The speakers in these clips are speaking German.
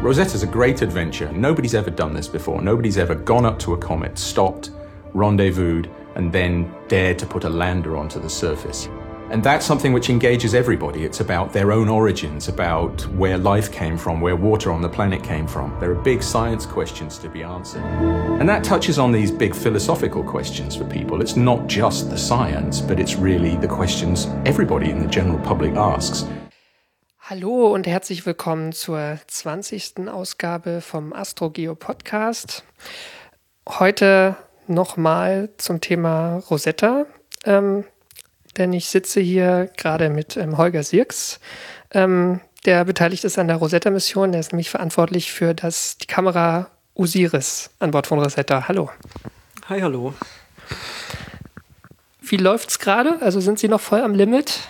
Rosetta's a great adventure. Nobody's ever done this before. Nobody's ever gone up to a comet, stopped, rendezvoused, and then dared to put a lander onto the surface. And that's something which engages everybody. It's about their own origins, about where life came from, where water on the planet came from. There are big science questions to be answered. And that touches on these big philosophical questions for people. It's not just the science, but it's really the questions everybody in the general public asks. Hallo und herzlich willkommen zur 20. Ausgabe vom AstroGeo Podcast. Heute nochmal zum Thema Rosetta. Ähm, denn ich sitze hier gerade mit ähm, Holger Sirks, ähm, der beteiligt ist an der Rosetta-Mission. Der ist nämlich verantwortlich für das, die Kamera Osiris an Bord von Rosetta. Hallo. Hi, hallo. Wie läuft's gerade? Also sind Sie noch voll am Limit?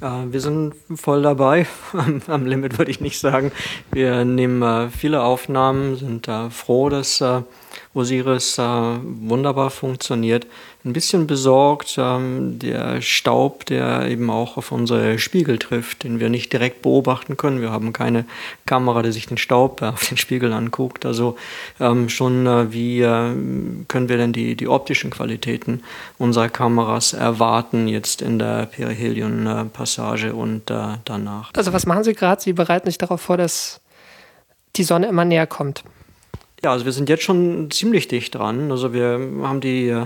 Äh, wir sind voll dabei. Am, Limit würde ich nicht sagen. Wir nehmen äh, viele Aufnahmen, sind äh, froh, dass Osiris äh, wunderbar funktioniert. Ein bisschen besorgt ähm, der Staub, der eben auch auf unsere Spiegel trifft, den wir nicht direkt beobachten können. Wir haben keine Kamera, die sich den Staub äh, auf den Spiegel anguckt. Also ähm, schon äh, wie äh, können wir denn die, die optischen Qualitäten unserer Kameras erwarten jetzt in der Perihelion-Passage und äh, danach. Also was machen Sie gerade? Sie bereiten sich darauf vor, dass die Sonne immer näher kommt. Ja, also wir sind jetzt schon ziemlich dicht dran. Also wir haben die,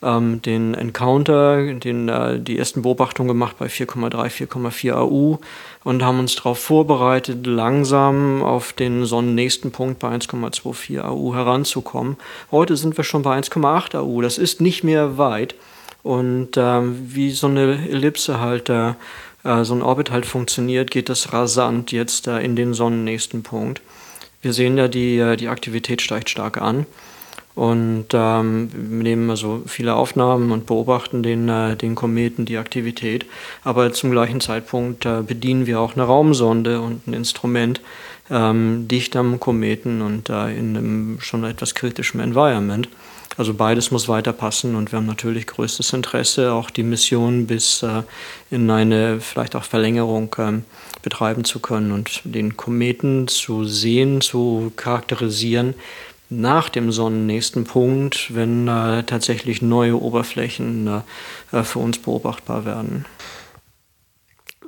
ähm, den Encounter, den, äh, die ersten Beobachtungen gemacht bei 4,3, 4,4 AU und haben uns darauf vorbereitet, langsam auf den sonnennächsten Punkt bei 1,24 AU heranzukommen. Heute sind wir schon bei 1,8 AU. Das ist nicht mehr weit. Und ähm, wie so eine Ellipse halt, äh, äh, so ein Orbit halt funktioniert, geht das rasant jetzt äh, in den sonnennächsten Punkt. Wir sehen ja, die, äh, die Aktivität steigt stark an. Und ähm, nehmen also viele Aufnahmen und beobachten den, äh, den Kometen, die Aktivität. Aber zum gleichen Zeitpunkt äh, bedienen wir auch eine Raumsonde und ein Instrument ähm, dicht am Kometen und äh, in einem schon etwas kritischem Environment. Also beides muss weiter passen und wir haben natürlich größtes Interesse, auch die Mission bis äh, in eine vielleicht auch Verlängerung ähm, betreiben zu können und den Kometen zu sehen, zu charakterisieren nach dem sonnennächsten Punkt, wenn äh, tatsächlich neue Oberflächen äh, für uns beobachtbar werden.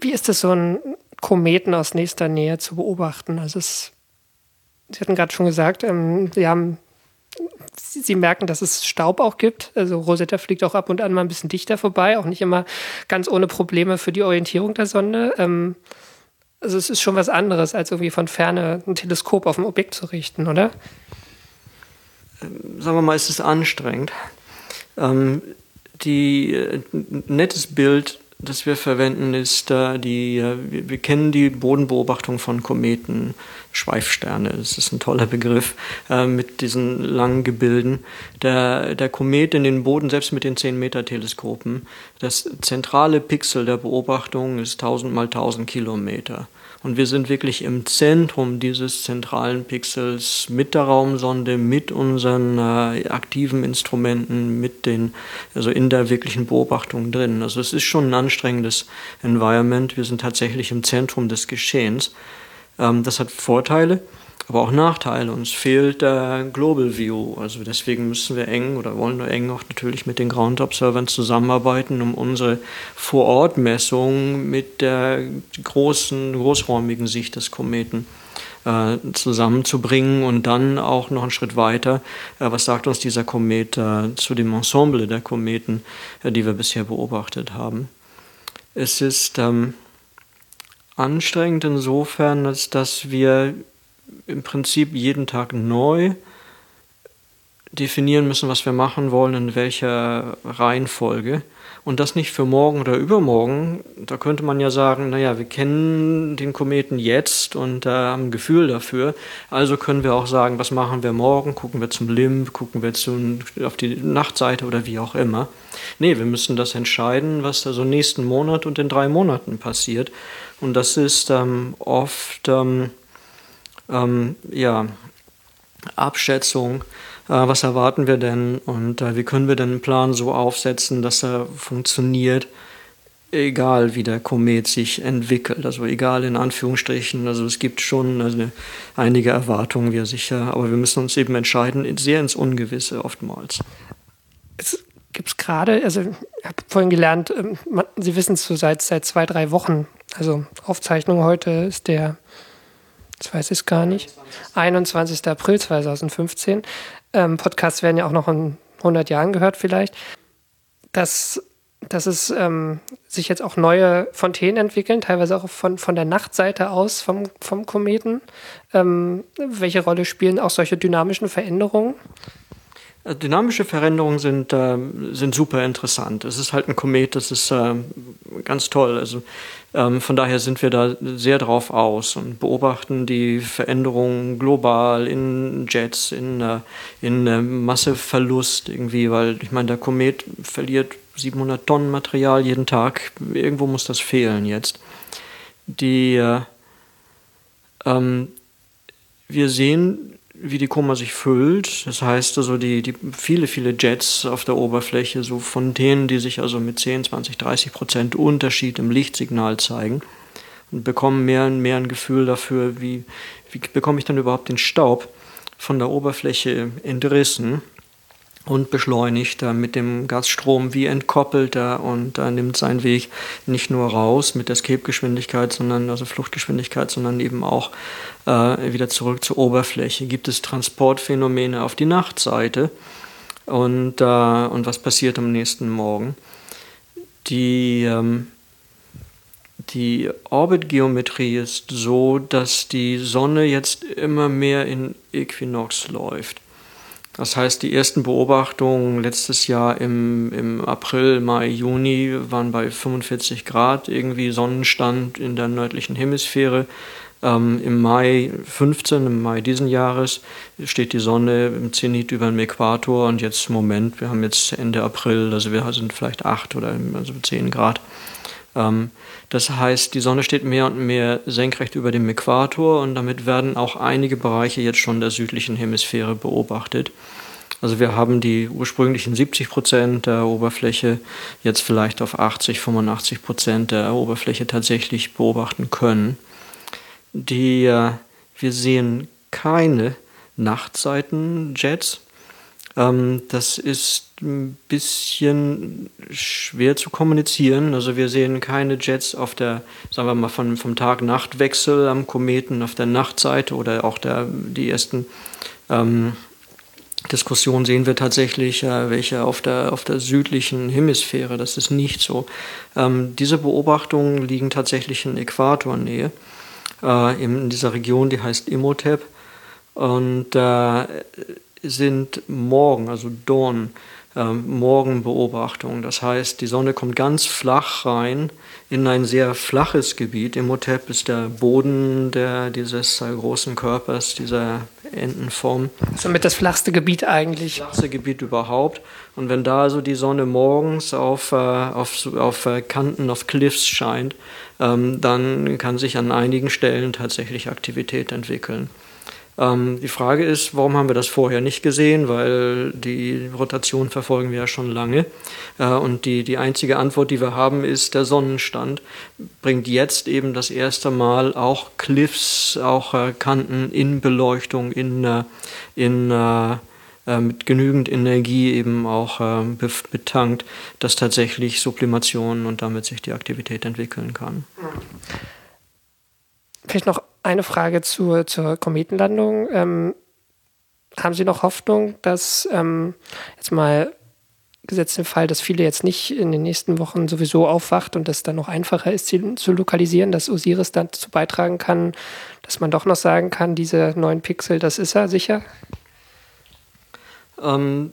Wie ist es, so einen Kometen aus nächster Nähe zu beobachten? Also es, Sie hatten gerade schon gesagt, ähm, Sie haben Sie merken, dass es Staub auch gibt. Also Rosetta fliegt auch ab und an mal ein bisschen dichter vorbei, auch nicht immer ganz ohne Probleme für die Orientierung der Sonde. Ähm, also es ist schon was anderes, als irgendwie von Ferne ein Teleskop auf ein Objekt zu richten, oder? Ähm, sagen wir mal, es ist anstrengend. Ähm, die, äh, nettes Bild das wir verwenden, ist äh, die, äh, wir, wir, kennen die Bodenbeobachtung von Kometen, Schweifsterne, das ist ein toller Begriff, äh, mit diesen langen Gebilden. Der, der Komet in den Boden, selbst mit den 10-Meter-Teleskopen, das zentrale Pixel der Beobachtung ist 1000 mal 1000 Kilometer. Und wir sind wirklich im Zentrum dieses zentralen Pixels mit der Raumsonde, mit unseren äh, aktiven Instrumenten, mit den, also in der wirklichen Beobachtung drin. Also es ist schon ein anstrengendes Environment. Wir sind tatsächlich im Zentrum des Geschehens. Ähm, das hat Vorteile aber auch Nachteile. Uns fehlt der Global View. Also deswegen müssen wir eng oder wollen wir eng auch natürlich mit den Ground Observern zusammenarbeiten, um unsere Vorortmessung mit der großen, großräumigen Sicht des Kometen äh, zusammenzubringen und dann auch noch einen Schritt weiter. Äh, was sagt uns dieser Komet äh, zu dem Ensemble der Kometen, die wir bisher beobachtet haben? Es ist ähm, anstrengend insofern, als dass wir im Prinzip jeden Tag neu definieren müssen, was wir machen wollen, in welcher Reihenfolge. Und das nicht für morgen oder übermorgen. Da könnte man ja sagen, naja, wir kennen den Kometen jetzt und äh, haben ein Gefühl dafür. Also können wir auch sagen, was machen wir morgen? Gucken wir zum Limb, gucken wir zum, auf die Nachtseite oder wie auch immer. Nee, wir müssen das entscheiden, was da so nächsten Monat und in drei Monaten passiert. Und das ist ähm, oft ähm, ähm, ja, Abschätzung, äh, was erwarten wir denn? Und äh, wie können wir denn einen Plan so aufsetzen, dass er funktioniert egal wie der Komet sich entwickelt, also egal in Anführungsstrichen, also es gibt schon also einige Erwartungen, wir sicher, aber wir müssen uns eben entscheiden, sehr ins Ungewisse oftmals. Es gibt es gerade, also ich habe vorhin gelernt, ähm, Sie wissen es so seit, seit zwei, drei Wochen, also Aufzeichnung heute ist der, ich weiß es gar nicht, 21. April 2015. Ähm, Podcasts werden ja auch noch in 100 Jahren gehört vielleicht, dass dass es ähm, sich jetzt auch neue Fontänen entwickeln, teilweise auch von, von der Nachtseite aus vom, vom Kometen. Ähm, welche Rolle spielen auch solche dynamischen Veränderungen? Äh, dynamische Veränderungen sind, äh, sind super interessant. Es ist halt ein Komet, das ist äh, ganz toll. Also ähm, von daher sind wir da sehr drauf aus und beobachten die Veränderungen global in Jets, in, äh, in äh, Masseverlust irgendwie, weil ich meine, der Komet verliert 700 Tonnen Material jeden Tag. Irgendwo muss das fehlen jetzt. Die, äh, ähm, wir sehen, wie die Koma sich füllt. Das heißt also, die, die viele, viele Jets auf der Oberfläche, so von denen, die sich also mit 10, 20, 30 Prozent Unterschied im Lichtsignal zeigen und bekommen mehr und mehr ein Gefühl dafür, wie, wie bekomme ich dann überhaupt den Staub von der Oberfläche entrissen und beschleunigt er mit dem Gasstrom, wie entkoppelt er und er nimmt seinen Weg nicht nur raus mit Escape-Geschwindigkeit, sondern also Fluchtgeschwindigkeit, sondern eben auch äh, wieder zurück zur Oberfläche. Gibt es Transportphänomene auf die Nachtseite und, äh, und was passiert am nächsten Morgen? Die, ähm, die Orbitgeometrie ist so, dass die Sonne jetzt immer mehr in Äquinox läuft. Das heißt, die ersten Beobachtungen letztes Jahr im, im April, Mai, Juni waren bei 45 Grad irgendwie Sonnenstand in der nördlichen Hemisphäre. Ähm, Im Mai 15, im Mai diesen Jahres, steht die Sonne im Zenit über dem Äquator und jetzt Moment, wir haben jetzt Ende April, also wir sind vielleicht 8 oder also 10 Grad. Ähm, das heißt, die Sonne steht mehr und mehr senkrecht über dem Äquator und damit werden auch einige Bereiche jetzt schon der südlichen Hemisphäre beobachtet. Also wir haben die ursprünglichen 70 Prozent der Oberfläche jetzt vielleicht auf 80, 85 Prozent der Oberfläche tatsächlich beobachten können. Die, äh, wir sehen keine Nachtseitenjets. Ähm, das ist ein bisschen schwer zu kommunizieren. Also wir sehen keine Jets auf der, sagen wir mal, von, vom Tag-Nacht-Wechsel am Kometen auf der Nachtseite oder auch der, die ersten ähm, Diskussionen sehen wir tatsächlich äh, welche auf der, auf der südlichen Hemisphäre. Das ist nicht so. Ähm, diese Beobachtungen liegen tatsächlich in Äquatornähe, äh, in dieser Region, die heißt Imhotep. Und äh, sind morgen, also Dawn, ähm, Morgenbeobachtung. Das heißt, die Sonne kommt ganz flach rein in ein sehr flaches Gebiet. Imhotep ist der Boden der, dieses äh, großen Körpers, dieser Entenform. Somit das flachste Gebiet eigentlich. Das flachste Gebiet überhaupt. Und wenn da also die Sonne morgens auf, äh, auf, auf äh, Kanten, auf Cliffs scheint, ähm, dann kann sich an einigen Stellen tatsächlich Aktivität entwickeln. Ähm, die Frage ist, warum haben wir das vorher nicht gesehen? Weil die Rotation verfolgen wir ja schon lange. Äh, und die, die einzige Antwort, die wir haben, ist, der Sonnenstand bringt jetzt eben das erste Mal auch Cliffs, auch äh, Kanten in Beleuchtung, in, äh, in äh, äh, mit genügend Energie eben auch äh, betankt, dass tatsächlich Sublimation und damit sich die Aktivität entwickeln kann. Vielleicht noch eine Frage zur, zur Kometenlandung. Ähm, haben Sie noch Hoffnung, dass ähm, jetzt mal gesetzt im Fall, dass viele jetzt nicht in den nächsten Wochen sowieso aufwacht und es dann noch einfacher ist, sie zu lokalisieren, dass Osiris dazu beitragen kann, dass man doch noch sagen kann, diese neun Pixel, das ist er sicher? Ähm,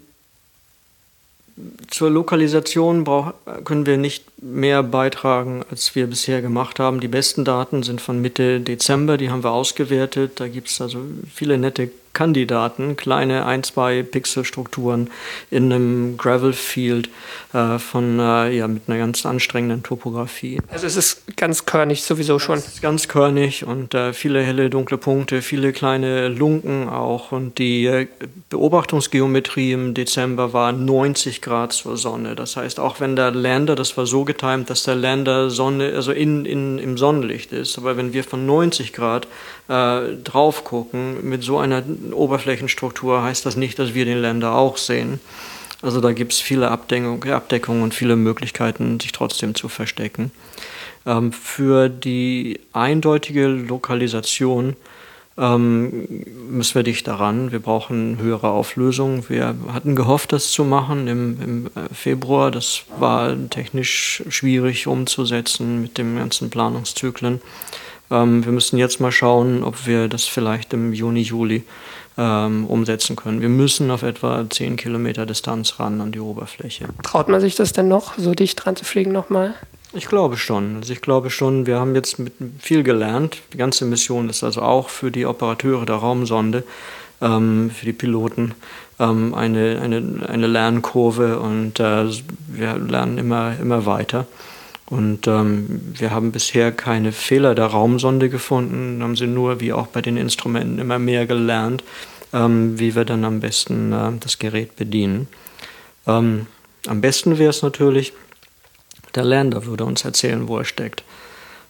zur Lokalisation brauch, können wir nicht mehr beitragen, als wir bisher gemacht haben. Die besten Daten sind von Mitte Dezember, die haben wir ausgewertet. Da gibt es also viele nette Kandidaten, kleine 1, 2 Pixelstrukturen in einem Gravel-Field äh, von, äh, ja, mit einer ganz anstrengenden Topografie. Also es ist ganz körnig sowieso schon. Es ist ganz körnig und äh, viele helle, dunkle Punkte, viele kleine Lunken auch und die äh, Beobachtungsgeometrie im Dezember war 90 Grad zur Sonne. Das heißt, auch wenn der Lander, das war so getimt, dass der Lander Sonne, also in, in, im Sonnenlicht ist, aber wenn wir von 90 Grad äh, drauf gucken mit so einer Oberflächenstruktur, heißt das nicht, dass wir den Länder auch sehen. Also da gibt es viele Abdeckung, Abdeckungen und viele Möglichkeiten, sich trotzdem zu verstecken. Ähm, für die eindeutige Lokalisation ähm, müssen wir dicht daran. Wir brauchen höhere Auflösung. Wir hatten gehofft, das zu machen im, im äh, Februar. Das war technisch schwierig umzusetzen mit den ganzen Planungszyklen. Ähm, wir müssen jetzt mal schauen, ob wir das vielleicht im Juni, Juli ähm, umsetzen können. Wir müssen auf etwa 10 Kilometer Distanz ran an die Oberfläche. Traut man sich das denn noch, so dicht dran zu fliegen nochmal? Ich glaube schon. Also ich glaube schon, wir haben jetzt viel gelernt. Die ganze Mission ist also auch für die Operateure der Raumsonde, ähm, für die Piloten ähm, eine, eine, eine Lernkurve und äh, wir lernen immer, immer weiter. Und ähm, wir haben bisher keine Fehler der Raumsonde gefunden, haben sie nur, wie auch bei den Instrumenten, immer mehr gelernt, ähm, wie wir dann am besten äh, das Gerät bedienen. Ähm, am besten wäre es natürlich, der Lander würde uns erzählen, wo er steckt.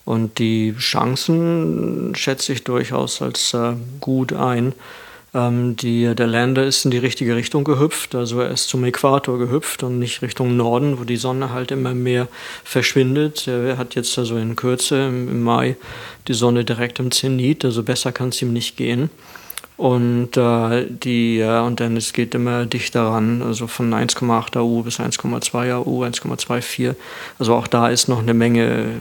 Und die Chancen schätze ich durchaus als äh, gut ein. Ähm, die, der Lander ist in die richtige Richtung gehüpft, also er ist zum Äquator gehüpft und nicht Richtung Norden, wo die Sonne halt immer mehr verschwindet. Er hat jetzt also in Kürze im, Mai die Sonne direkt im Zenit, also besser kann es ihm nicht gehen. Und, äh, die, äh, und dann es geht immer dichter ran, also von 1,8 AU bis 1,2 AU, 1,24. Also auch da ist noch eine Menge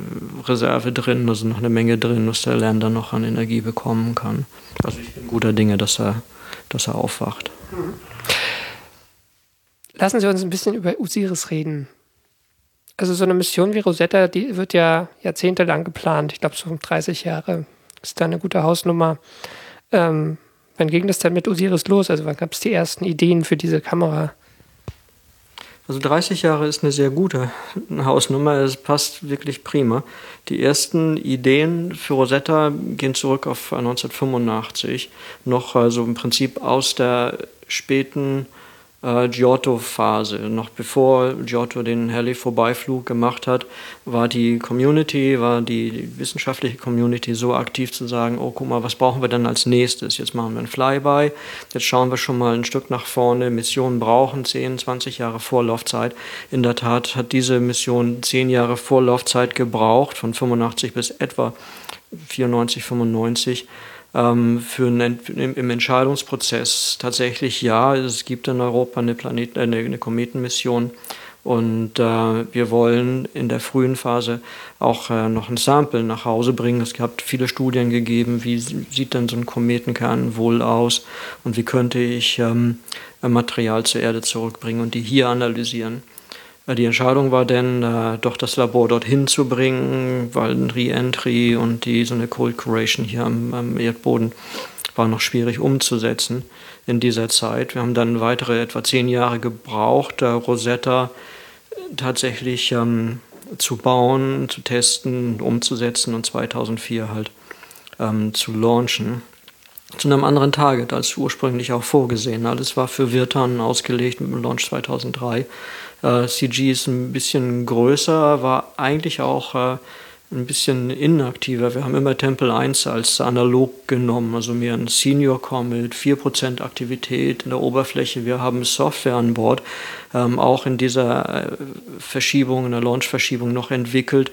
Reserve drin, also noch eine Menge drin, was der Lander noch an Energie bekommen kann. Also ich bin guter Dinge, dass er, dass er aufwacht. Lassen Sie uns ein bisschen über Osiris reden. Also so eine Mission wie Rosetta, die wird ja jahrzehntelang geplant. Ich glaube, so 30 Jahre ist da eine gute Hausnummer. Ähm, Wann ging das denn mit Osiris los? Also wann gab es die ersten Ideen für diese Kamera? Also 30 Jahre ist eine sehr gute Hausnummer, es passt wirklich prima. Die ersten Ideen für Rosetta gehen zurück auf 1985, noch also im Prinzip aus der späten äh, Giotto-Phase. Noch bevor Giotto den Halley-Vorbeiflug gemacht hat, war die Community, war die wissenschaftliche Community so aktiv zu sagen, oh guck mal, was brauchen wir denn als nächstes? Jetzt machen wir ein Flyby, jetzt schauen wir schon mal ein Stück nach vorne. Missionen brauchen 10, 20 Jahre Vorlaufzeit. In der Tat hat diese Mission 10 Jahre Vorlaufzeit gebraucht, von 85 bis etwa 94, 95 ähm, für einen, im Entscheidungsprozess tatsächlich ja, es gibt in Europa eine, Planet, eine, eine Kometenmission und äh, wir wollen in der frühen Phase auch äh, noch ein Sample nach Hause bringen. Es gab viele Studien gegeben, wie sieht denn so ein Kometenkern wohl aus und wie könnte ich ähm, Material zur Erde zurückbringen und die hier analysieren. Die Entscheidung war dann, äh, doch das Labor dorthin zu bringen, weil ein Re-Entry und die, so eine Cold Curation hier am, am, Erdboden war noch schwierig umzusetzen in dieser Zeit. Wir haben dann weitere etwa zehn Jahre gebraucht, äh, Rosetta tatsächlich ähm, zu bauen, zu testen, umzusetzen und 2004 halt ähm, zu launchen. Zu einem anderen Target als ursprünglich auch vorgesehen. Alles war für Virtan ausgelegt mit dem Launch 2003. Äh, CG ist ein bisschen größer, war eigentlich auch äh, ein bisschen inaktiver. Wir haben immer Temple 1 als analog genommen, also mehr ein Senior Core mit 4% Aktivität in der Oberfläche. Wir haben Software an Bord, ähm, auch in dieser äh, Verschiebung, in der Launch-Verschiebung noch entwickelt,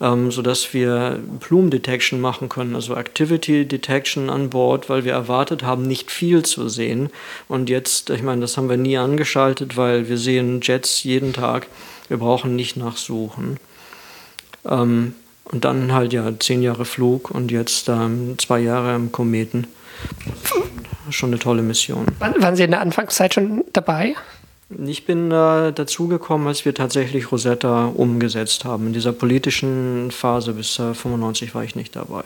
ähm, sodass wir Plume Detection machen können, also Activity Detection an Bord, weil wir erwartet haben, nicht viel zu sehen. Und jetzt, ich meine, das haben wir nie angeschaltet, weil wir sehen Jets jeden Tag. Wir brauchen nicht nachsuchen. Ähm, und dann halt ja zehn Jahre Flug und jetzt ähm, zwei Jahre im Kometen. Schon eine tolle Mission. Wann, waren Sie in der Anfangszeit schon dabei? Ich bin äh, dazugekommen, als wir tatsächlich Rosetta umgesetzt haben. In dieser politischen Phase bis äh, 95 war ich nicht dabei.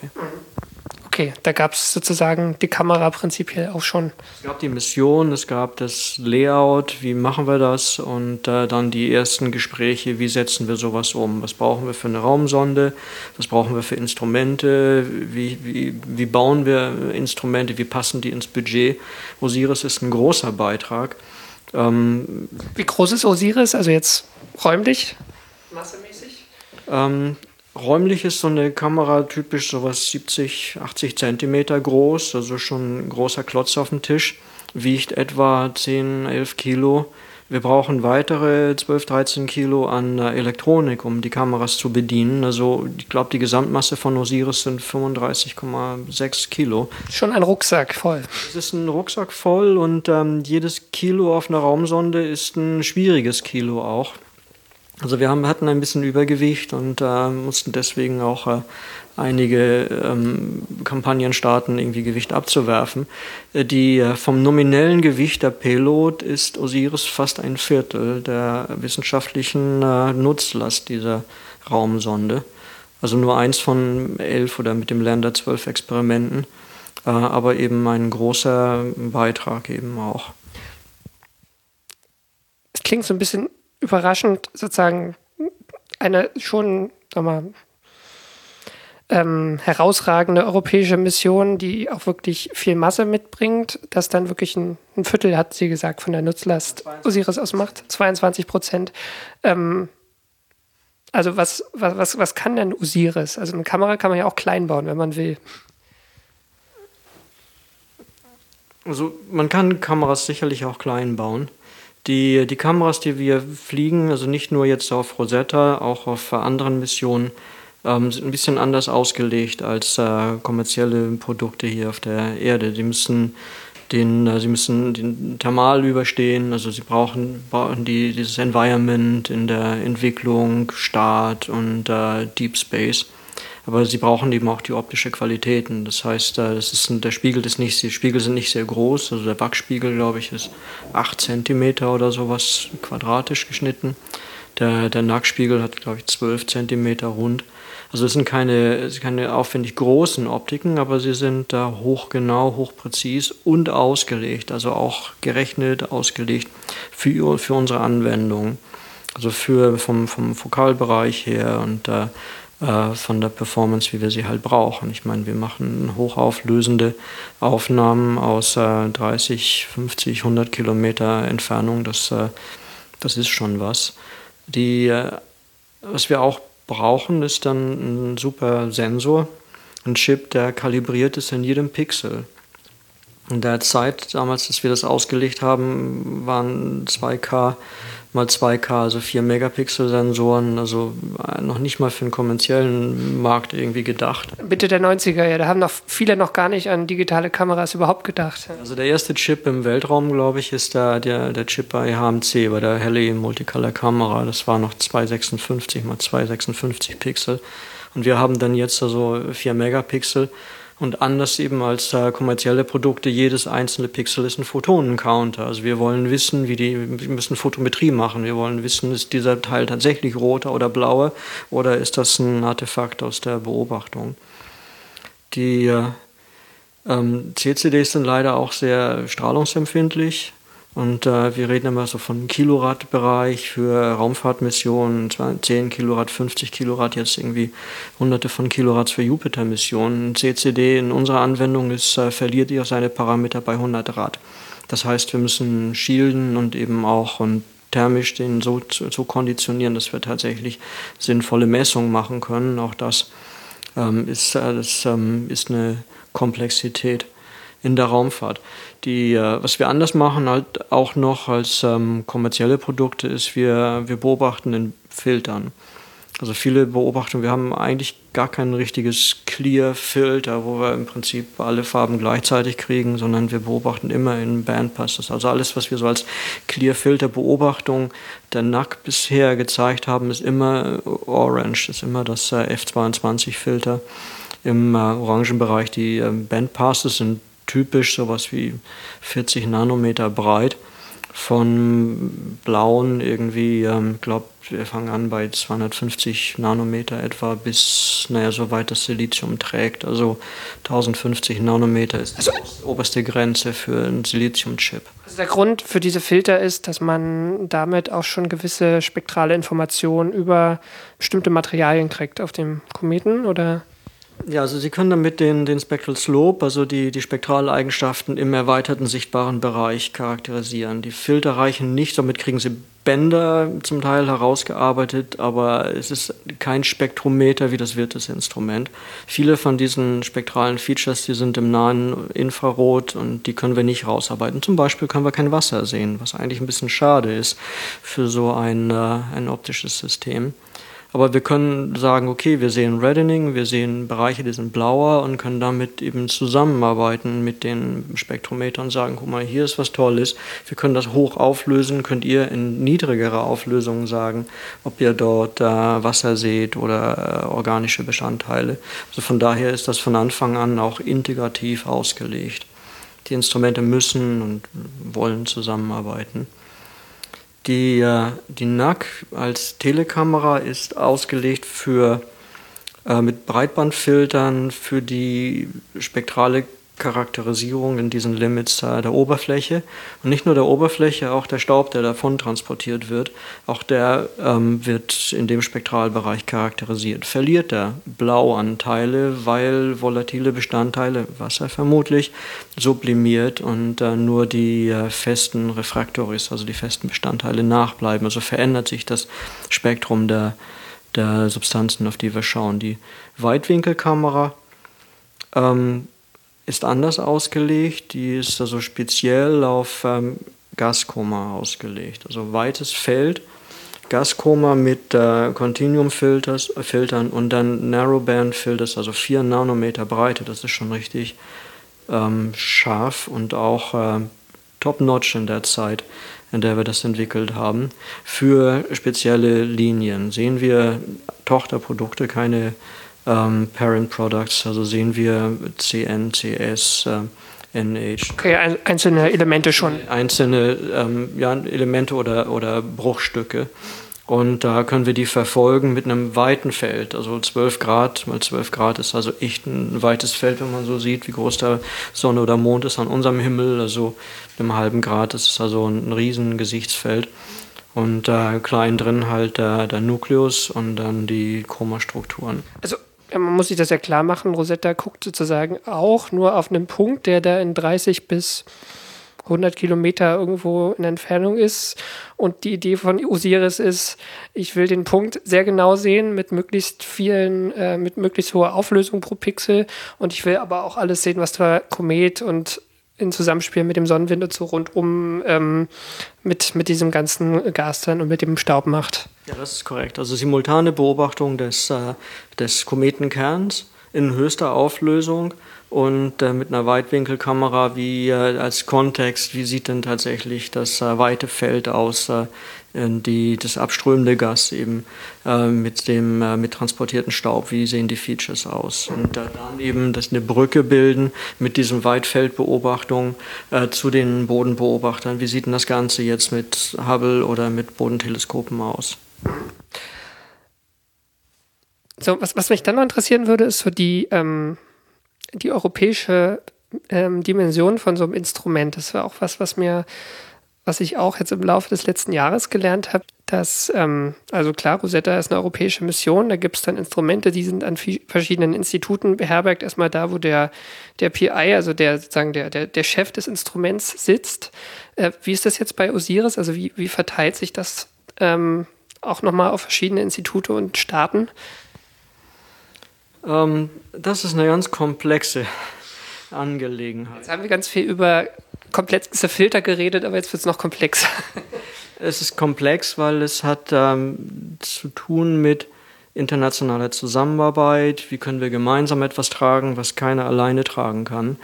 Okay, da gab es sozusagen die Kamera prinzipiell auch schon. Es gab die Mission, es gab das Layout, wie machen wir das und äh, dann die ersten Gespräche, wie setzen wir sowas um, was brauchen wir für eine Raumsonde, was brauchen wir für Instrumente, wie, wie, wie bauen wir Instrumente, wie passen die ins Budget. Osiris ist ein großer Beitrag. Ähm, wie groß ist Osiris, also jetzt räumlich, massemäßig? Ähm, Räumlich ist so eine Kamera typisch sowas 70, 80 Zentimeter groß, also schon ein großer Klotz auf dem Tisch, wiegt etwa 10, 11 Kilo. Wir brauchen weitere 12, 13 Kilo an äh, Elektronik, um die Kameras zu bedienen. Also ich glaube, die Gesamtmasse von Osiris sind 35,6 Kilo. Schon ein Rucksack voll. Es ist ein Rucksack voll und ähm, jedes Kilo auf einer Raumsonde ist ein schwieriges Kilo auch. Also wir haben, hatten ein bisschen Übergewicht und äh, mussten deswegen auch äh, einige ähm, Kampagnen starten, irgendwie Gewicht abzuwerfen. Äh, die äh, vom nominellen Gewicht der Payload ist Osiris fast ein Viertel der wissenschaftlichen äh, Nutzlast dieser Raumsonde. Also nur eins von elf oder mit dem Lander zwölf Experimenten, äh, aber eben ein großer Beitrag eben auch. Es klingt so ein bisschen überraschend sozusagen eine schon, sag mal, ähm, herausragende europäische Mission, die auch wirklich viel Masse mitbringt, das dann wirklich ein, ein Viertel, hat sie gesagt, von der Nutzlast Osiris ausmacht, 22 Prozent. Ähm, also was, was, was, was kann denn Osiris? Also eine Kamera kann man ja auch klein bauen, wenn man will. Also man kann Kameras sicherlich auch klein bauen. Die, die Kameras, die wir fliegen, also nicht nur jetzt auf Rosetta, auch auf anderen Missionen, ähm, sind ein bisschen anders ausgelegt als äh, kommerzielle Produkte hier auf der Erde. Die müssen den, äh, sie müssen den Thermal überstehen, also sie brauchen, brauchen die, dieses Environment in der Entwicklung, Start und äh, Deep Space aber sie brauchen eben auch die optische Qualitäten. Das heißt, äh, das ist, der Spiegel ist nicht, die Spiegel sind nicht sehr groß, also der Backspiegel, glaube ich, ist 8 cm oder sowas quadratisch geschnitten. Der, der Nackspiegel hat, glaube ich, 12 cm rund. Also es sind keine, keine aufwendig großen Optiken, aber sie sind da hochgenau, hochpräzis und ausgelegt, also auch gerechnet, ausgelegt für, für unsere Anwendung. Also für, vom, vom Fokalbereich her und äh, äh, von der Performance, wie wir sie halt brauchen. Ich meine, wir machen hochauflösende Aufnahmen aus äh, 30, 50, 100 Kilometer Entfernung. Das, äh, das ist schon was. Die, äh, was wir auch brauchen, ist dann ein super Sensor, ein Chip, der kalibriert ist in jedem Pixel. In der Zeit, damals, als wir das ausgelegt haben, waren 2K mal 2K, also 4 Megapixel Sensoren, also äh, noch nicht mal für den kommerziellen Markt irgendwie gedacht. Bitte der 90er, ja, da haben noch viele noch gar nicht an digitale Kameras überhaupt gedacht. Also der erste Chip im Weltraum, glaube ich, ist da der, der Chip bei HMC, bei der Heli Multicolor Kamera. Das war noch 256 mal 256 Pixel. Und wir haben dann jetzt also 4 Megapixel und anders eben als äh, kommerzielle Produkte, jedes einzelne Pixel ist ein Photonencounter. Also wir wollen wissen, wie die, wir müssen Photometrie machen. Wir wollen wissen, ist dieser Teil tatsächlich roter oder blauer oder ist das ein Artefakt aus der Beobachtung. Die äh, ähm, CCDs sind leider auch sehr strahlungsempfindlich. Und äh, wir reden immer so von Kilorad-Bereich für Raumfahrtmissionen, 10 Kilorad, 50 Kilorad, jetzt irgendwie hunderte von Kilorads für Jupiter-Missionen. CCD in unserer Anwendung ist, äh, verliert ja seine Parameter bei 100 Rad. Das heißt, wir müssen shielden und eben auch und thermisch den so, so konditionieren, dass wir tatsächlich sinnvolle Messungen machen können. Auch das, ähm, ist, äh, das ähm, ist eine Komplexität in der Raumfahrt. Die, äh, was wir anders machen halt auch noch als ähm, kommerzielle Produkte ist, wir, wir beobachten in Filtern. Also viele Beobachtungen, wir haben eigentlich gar kein richtiges Clear-Filter, wo wir im Prinzip alle Farben gleichzeitig kriegen, sondern wir beobachten immer in Bandpasses. Also alles, was wir so als Clear-Filter-Beobachtung der NAC bisher gezeigt haben, ist immer Orange, ist immer das äh, F22-Filter im äh, orangen Bereich. Die äh, Bandpasses sind typisch, sowas wie 40 Nanometer breit. von blauen irgendwie, ähm, glaube wir fangen an bei 250 Nanometer etwa bis, naja, so weit das Silizium trägt. Also 1050 Nanometer ist also, die oberste Grenze für einen Siliziumchip. Also der Grund für diese Filter ist, dass man damit auch schon gewisse spektrale Informationen über bestimmte Materialien kriegt auf dem Kometen, oder? Ja, also Sie können damit den, den Spectral Slope, also die, die Spektraleigenschaften im erweiterten sichtbaren Bereich charakterisieren. Die Filter reichen nicht, damit kriegen Sie Bänder zum Teil herausgearbeitet, aber es ist kein Spektrometer wie das Virtus-Instrument. Viele von diesen spektralen Features, die sind im nahen Infrarot und die können wir nicht rausarbeiten. Zum Beispiel können wir kein Wasser sehen, was eigentlich ein bisschen schade ist für so ein, äh, ein optisches System. Aber wir können sagen, okay, wir sehen Reddening, wir sehen Bereiche, die sind blauer und können damit eben zusammenarbeiten mit den Spektrometern und sagen, guck mal, hier ist was Tolles. Wir können das hoch auflösen, könnt ihr in niedrigerer Auflösung sagen, ob ihr dort äh, Wasser seht oder äh, organische Bestandteile. Also von daher ist das von Anfang an auch integrativ ausgelegt. Die Instrumente müssen und wollen zusammenarbeiten. Die, die NAC als Telekamera ist ausgelegt für, äh, mit Breitbandfiltern für die spektrale Charakterisierung in diesen Limits der Oberfläche. Und nicht nur der Oberfläche, auch der Staub, der davon transportiert wird, auch der ähm, wird in dem Spektralbereich charakterisiert. Verliert er Blauanteile, weil volatile Bestandteile, Wasser vermutlich, sublimiert und äh, nur die äh, festen Refraktoris, also die festen Bestandteile nachbleiben. Also verändert sich das Spektrum der, der Substanzen, auf die wir schauen. Die Weitwinkelkamera ähm, ist anders ausgelegt. Die ist also speziell auf ähm, Gaskoma ausgelegt. Also weites Feld, Gaskoma mit äh, Continuum-Filtern und dann Narrowband-Filters, also 4 Nanometer Breite. Das ist schon richtig ähm, scharf und auch äh, top-notch in der Zeit, in der wir das entwickelt haben. Für spezielle Linien sehen wir Tochterprodukte, keine ähm, Parent Products, also sehen wir CN, CS, äh, NH. Okay, ein, einzelne Elemente schon. Einzelne ähm, ja, Elemente oder, oder Bruchstücke. Und da können wir die verfolgen mit einem weiten Feld. Also 12 Grad mal 12 Grad ist also echt ein weites Feld, wenn man so sieht, wie groß der Sonne oder Mond ist an unserem Himmel. Also mit einem halben Grad das ist also ein riesen Gesichtsfeld. Und äh, klein drin halt der, der Nukleus und dann die Chromastrukturen. Also man muss sich das ja klar machen, Rosetta guckt sozusagen auch nur auf einen Punkt, der da in 30 bis 100 Kilometer irgendwo in Entfernung ist. Und die Idee von Osiris ist, ich will den Punkt sehr genau sehen mit möglichst vielen, äh, mit möglichst hoher Auflösung pro Pixel. Und ich will aber auch alles sehen, was der Komet und in Zusammenspiel mit dem Sonnenwind und so rundum ähm, mit, mit diesem ganzen Gas dann und mit dem Staub macht. Ja, das ist korrekt. Also simultane Beobachtung des, äh, des Kometenkerns in höchster Auflösung und äh, mit einer Weitwinkelkamera wie äh, als Kontext, wie sieht denn tatsächlich das äh, weite Feld aus, äh, die, das abströmende Gas eben äh, mit dem äh, mit transportierten Staub, wie sehen die Features aus und dann eben das eine Brücke bilden mit diesen Weitfeldbeobachtungen zu den Bodenbeobachtern. Wie sieht denn das Ganze jetzt mit Hubble oder mit Bodenteleskopen aus? So, was, was mich dann noch interessieren würde, ist so die ähm die europäische ähm, Dimension von so einem Instrument. Das war auch was, was mir, was ich auch jetzt im Laufe des letzten Jahres gelernt habe, dass, ähm, also klar, Rosetta ist eine europäische Mission, da gibt es dann Instrumente, die sind an verschiedenen Instituten beherbergt. Erstmal da, wo der, der PI, also der sozusagen der, der, der Chef des Instruments sitzt. Äh, wie ist das jetzt bei Osiris? Also wie, wie verteilt sich das ähm, auch nochmal auf verschiedene Institute und Staaten? Ähm, das ist eine ganz komplexe Angelegenheit. Jetzt haben wir ganz viel über komplexe Filter geredet, aber jetzt wird es noch komplexer. Es ist komplex, weil es hat ähm, zu tun mit internationaler Zusammenarbeit. Wie können wir gemeinsam etwas tragen, was keiner alleine tragen kann?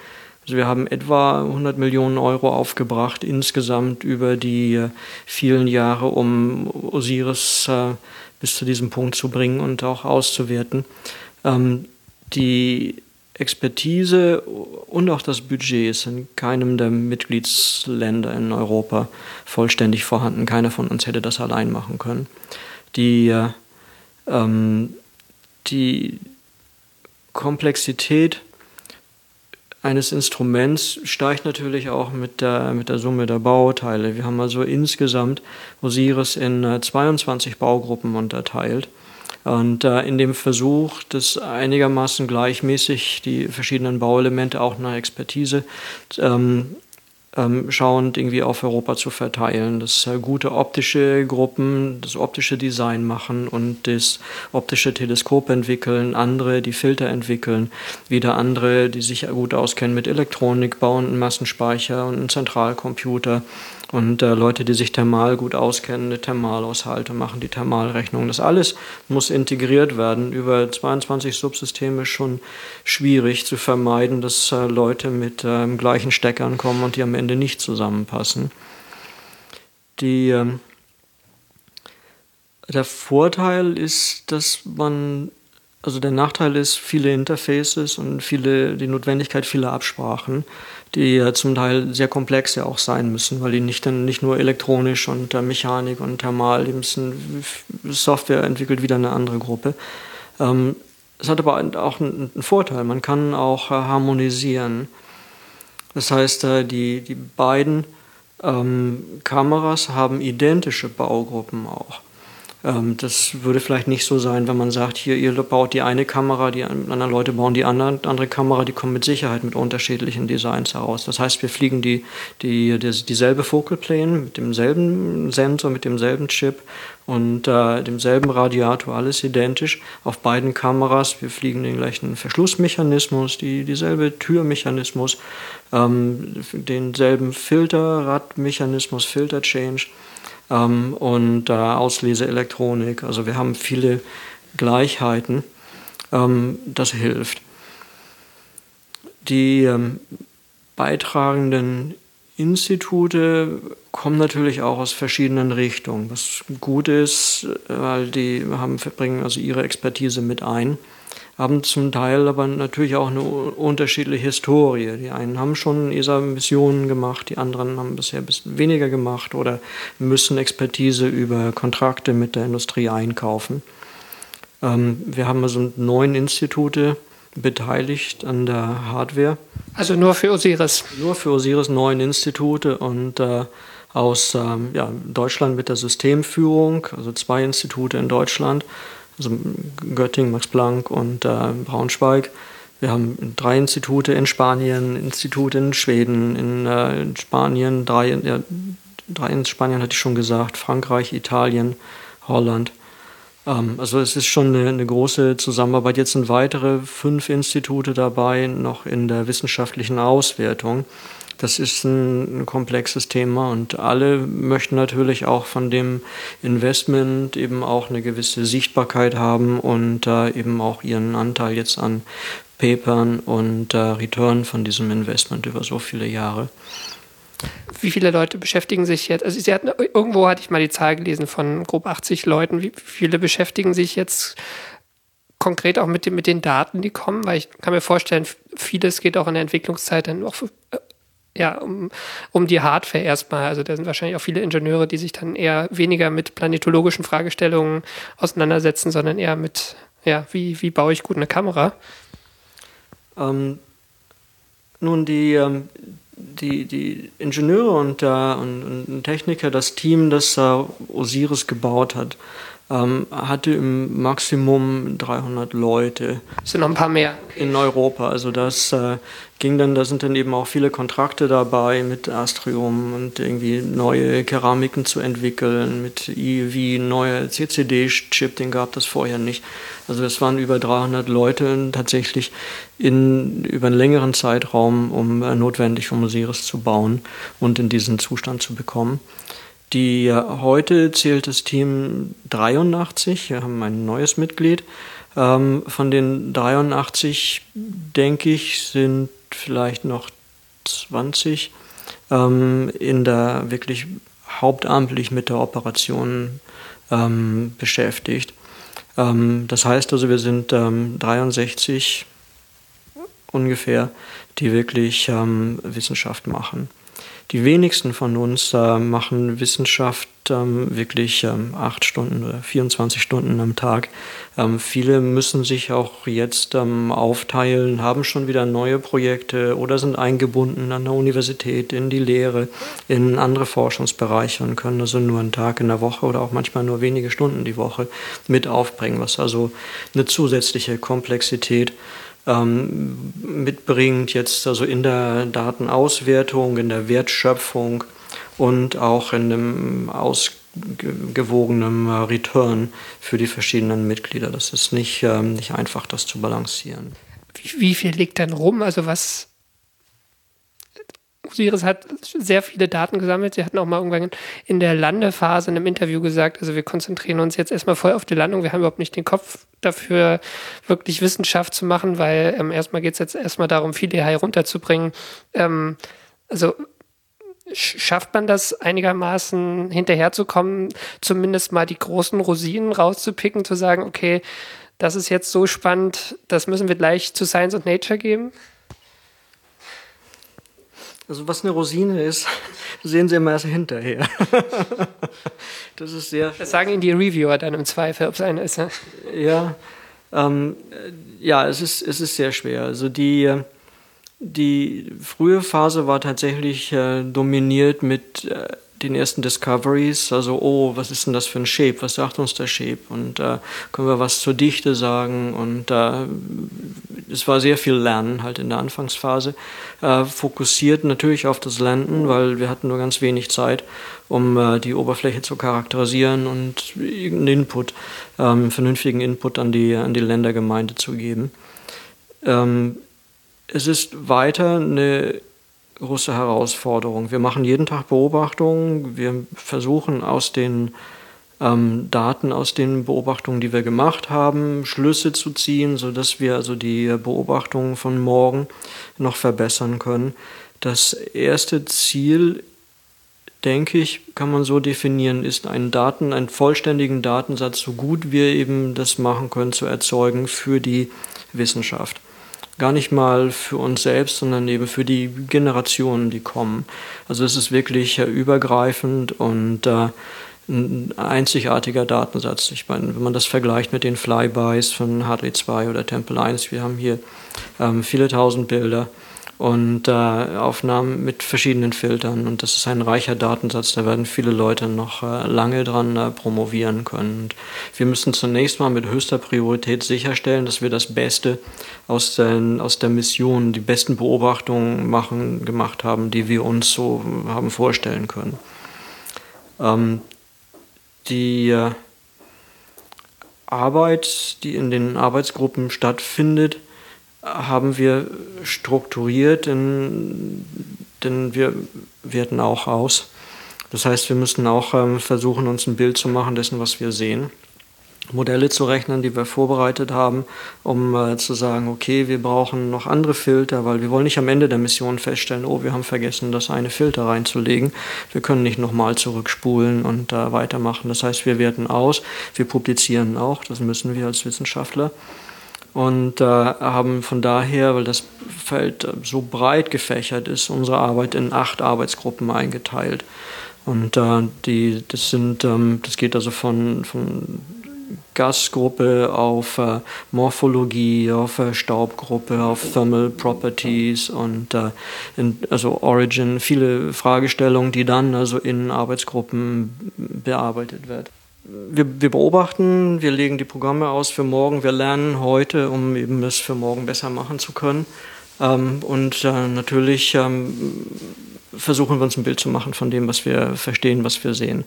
Also wir haben etwa 100 Millionen Euro aufgebracht insgesamt über die äh, vielen Jahre, um Osiris äh, bis zu diesem Punkt zu bringen und auch auszuwerten. Ähm, die Expertise und auch das Budget ist in keinem der Mitgliedsländer in Europa vollständig vorhanden. Keiner von uns hätte das allein machen können. Die, äh, ähm, die Komplexität eines Instruments steigt natürlich auch mit der, mit der Summe der Bauteile. Wir haben also insgesamt Osiris in 22 äh, Baugruppen unterteilt. Und äh, in dem Versuch, das einigermaßen gleichmäßig die verschiedenen Bauelemente auch nach Expertise ähm, ähm, schauend irgendwie auf Europa zu verteilen. Dass äh, gute optische Gruppen das optische Design machen und das optische Teleskop entwickeln, andere die Filter entwickeln, wieder andere, die sich gut auskennen mit Elektronik, bauen einen Massenspeicher und einen Zentralcomputer und äh, Leute, die sich thermal gut auskennen, eine Thermalaushalte machen, die Thermalrechnung. Das alles muss integriert werden. Über 22 Subsysteme ist schon schwierig zu vermeiden, dass äh, Leute mit äh, gleichen Steckern kommen und die am Ende nicht zusammenpassen. Die, ähm, der Vorteil ist, dass man also der Nachteil ist viele Interfaces und viele, die Notwendigkeit vieler Absprachen die ja zum Teil sehr komplex ja auch sein müssen, weil die nicht dann nicht nur elektronisch und äh, Mechanik und Thermal, die müssen Software entwickelt wieder eine andere Gruppe. Ähm, es hat aber auch einen, Vorteil, man kann auch äh, harmonisieren. Das heißt, äh, die, die beiden ähm, Kameras haben identische Baugruppen auch. Ähm, das würde vielleicht nicht so sein, wenn man sagt, hier, ihr baut die eine Kamera, die anderen Leute bauen die andere, andere Kamera, die kommen mit Sicherheit mit unterschiedlichen Designs heraus. Das heißt, wir fliegen die, die, die dieselbe Focal Plane mit demselben Sensor, mit demselben Chip und äh, demselben Radiator, alles identisch auf beiden Kameras. Wir fliegen den gleichen Verschlussmechanismus, die, dieselbe Türmechanismus, ähm, denselben Filterradmechanismus, Filter Change ähm, und äh, Ausleseelektronik. Also wir haben viele Gleichheiten. Ähm, das hilft. Die ähm, beitragenden Institute kommen natürlich auch aus verschiedenen Richtungen, was gut ist, weil die haben, bringen also ihre Expertise mit ein haben zum Teil aber natürlich auch eine unterschiedliche Historie. Die einen haben schon ESA-Missionen gemacht, die anderen haben bisher ein bisschen weniger gemacht oder müssen Expertise über Kontrakte mit der Industrie einkaufen. Ähm, wir haben also neun Institute beteiligt an der Hardware. Also nur für Osiris? Nur für Osiris neun Institute und äh, aus ähm, ja, Deutschland mit der Systemführung, also zwei Institute in Deutschland also Göttingen, Max Planck und äh, Braunschweig. Wir haben drei Institute in Spanien, Institute in Schweden, in, äh, in Spanien, drei, ja, drei in Spanien hatte ich schon gesagt, Frankreich, Italien, Holland. Ähm, also es ist schon eine, eine, große Zusammenarbeit. Jetzt sind weitere fünf Institute dabei, noch in der wissenschaftlichen Auswertung. Das ist ein, ein, komplexes Thema und alle möchten natürlich auch von dem Investment eben auch eine gewisse Sichtbarkeit haben und äh, eben auch ihren Anteil jetzt an Papern und äh, Return von diesem Investment über so viele Jahre. Wie viele Leute beschäftigen sich jetzt? Also Sie hatten, irgendwo hatte ich mal die Zahl gelesen von grob 80 Leuten. Wie viele beschäftigen sich jetzt konkret auch mit, den, mit den Daten, die kommen? Weil ich kann mir vorstellen, vieles geht auch in der Entwicklungszeit dann auch ja, um, um die Hardware erstmal. Also da sind wahrscheinlich auch viele Ingenieure, die sich dann eher weniger mit planetologischen Fragestellungen auseinandersetzen, sondern eher mit, ja, wie, wie baue ich gut eine Kamera? Ähm, nun, die, ähm, die, die Ingenieure und, äh, und, und Techniker, das Team, das äh, Osiris gebaut hat, ähm, hatte im Maximum 300 Leute. Es sind noch ein paar mehr. In Europa. Also das äh, ging dann, da sind dann eben auch viele Kontrakte dabei mit Astrium und irgendwie neue Keramiken zu entwickeln, mit EV, neuer CCD-Chip, den gab es vorher nicht. Also es waren über 300 Leute tatsächlich in, über einen längeren Zeitraum, um äh, notwendig, um Osiris zu bauen und in diesen Zustand zu bekommen. Die heute zählt das Team 83. Wir haben ein neues Mitglied. Ähm, von den 83, denke ich, sind vielleicht noch 20 ähm, in der wirklich hauptamtlich mit der Operation ähm, beschäftigt. Ähm, das heißt also, wir sind 63 ungefähr, die wirklich ähm, Wissenschaft machen. Die wenigsten von uns äh, machen Wissenschaft ähm, wirklich ähm, acht Stunden oder 24 Stunden am Tag. Ähm, viele müssen sich auch jetzt ähm, aufteilen, haben schon wieder neue Projekte oder sind eingebunden an der Universität, in die Lehre, in andere Forschungsbereiche und können also nur einen Tag in der Woche oder auch manchmal nur wenige Stunden die Woche mit aufbringen, was also eine zusätzliche Komplexität ähm, mitbringt, jetzt also in der Datenauswertung, in der Wertschöpfung und auch in dem ausgewogenen Return für die verschiedenen Mitglieder. Das ist nicht, ähm, nicht einfach, das zu balancieren. Wie, wie viel liegt denn rum? Also was Osiris hat sehr viele Daten gesammelt. Sie hatten auch mal irgendwann in der Landephase in einem Interview gesagt, also wir konzentrieren uns jetzt erstmal voll auf die Landung. Wir haben überhaupt nicht den Kopf dafür, wirklich Wissenschaft zu machen, weil ähm, erstmal geht es jetzt erstmal darum, viel DHI runterzubringen. Ähm, also schafft man das einigermaßen hinterherzukommen, zumindest mal die großen Rosinen rauszupicken, zu sagen, okay, das ist jetzt so spannend, das müssen wir gleich zu Science und Nature geben? Also was eine Rosine ist, sehen Sie immer erst hinterher. das ist sehr. Das sagen Ihnen die Reviewer dann im Zweifel, ob es eine ist. Ne? Ja, ähm, ja, es ist es ist sehr schwer. Also die die frühe Phase war tatsächlich äh, dominiert mit äh, den ersten Discoveries, also oh, was ist denn das für ein Shape, was sagt uns der Shape? Und äh, können wir was zur Dichte sagen? Und äh, es war sehr viel Lernen halt in der Anfangsphase, äh, fokussiert natürlich auf das Landen, weil wir hatten nur ganz wenig Zeit, um äh, die Oberfläche zu charakterisieren und irgendeinen Input, ähm, vernünftigen Input an die, an die Ländergemeinde zu geben. Ähm, es ist weiter eine große Herausforderung. Wir machen jeden Tag Beobachtungen. Wir versuchen aus den ähm, Daten, aus den Beobachtungen, die wir gemacht haben, Schlüsse zu ziehen, sodass wir also die Beobachtungen von morgen noch verbessern können. Das erste Ziel, denke ich, kann man so definieren, ist einen Daten, einen vollständigen Datensatz, so gut wir eben das machen können, zu erzeugen für die Wissenschaft gar nicht mal für uns selbst, sondern eben für die Generationen, die kommen. Also es ist wirklich äh, übergreifend und äh, ein einzigartiger Datensatz. Ich meine, wenn man das vergleicht mit den Flybys von HD2 oder Temple 1, wir haben hier ähm, viele tausend Bilder und äh, Aufnahmen mit verschiedenen Filtern. Und das ist ein reicher Datensatz, da werden viele Leute noch äh, lange dran äh, promovieren können. Und wir müssen zunächst mal mit höchster Priorität sicherstellen, dass wir das Beste aus, den, aus der Mission, die besten Beobachtungen machen, gemacht haben, die wir uns so haben vorstellen können. Ähm, die äh, Arbeit, die in den Arbeitsgruppen stattfindet, haben wir strukturiert, denn, denn wir werten auch aus. Das heißt, wir müssen auch ähm, versuchen, uns ein Bild zu machen dessen, was wir sehen. Modelle zu rechnen, die wir vorbereitet haben, um äh, zu sagen, okay, wir brauchen noch andere Filter, weil wir wollen nicht am Ende der Mission feststellen, oh, wir haben vergessen, das eine Filter reinzulegen. Wir können nicht nochmal zurückspulen und äh, weitermachen. Das heißt, wir werten aus, wir publizieren auch, das müssen wir als Wissenschaftler und äh, haben von daher, weil das Feld so breit gefächert ist, unsere Arbeit in acht Arbeitsgruppen eingeteilt. Und äh, die, das sind, ähm, das geht also von, von Gasgruppe auf äh, Morphologie, auf äh, Staubgruppe, auf Thermal Properties und äh, in, also Origin, viele Fragestellungen, die dann also in Arbeitsgruppen bearbeitet werden wir, wir, beobachten, wir legen die Programme aus für morgen, wir lernen heute, um eben es für morgen besser machen zu können. Ähm, und äh, natürlich ähm, versuchen wir uns ein Bild zu machen von dem, was wir verstehen, was wir sehen.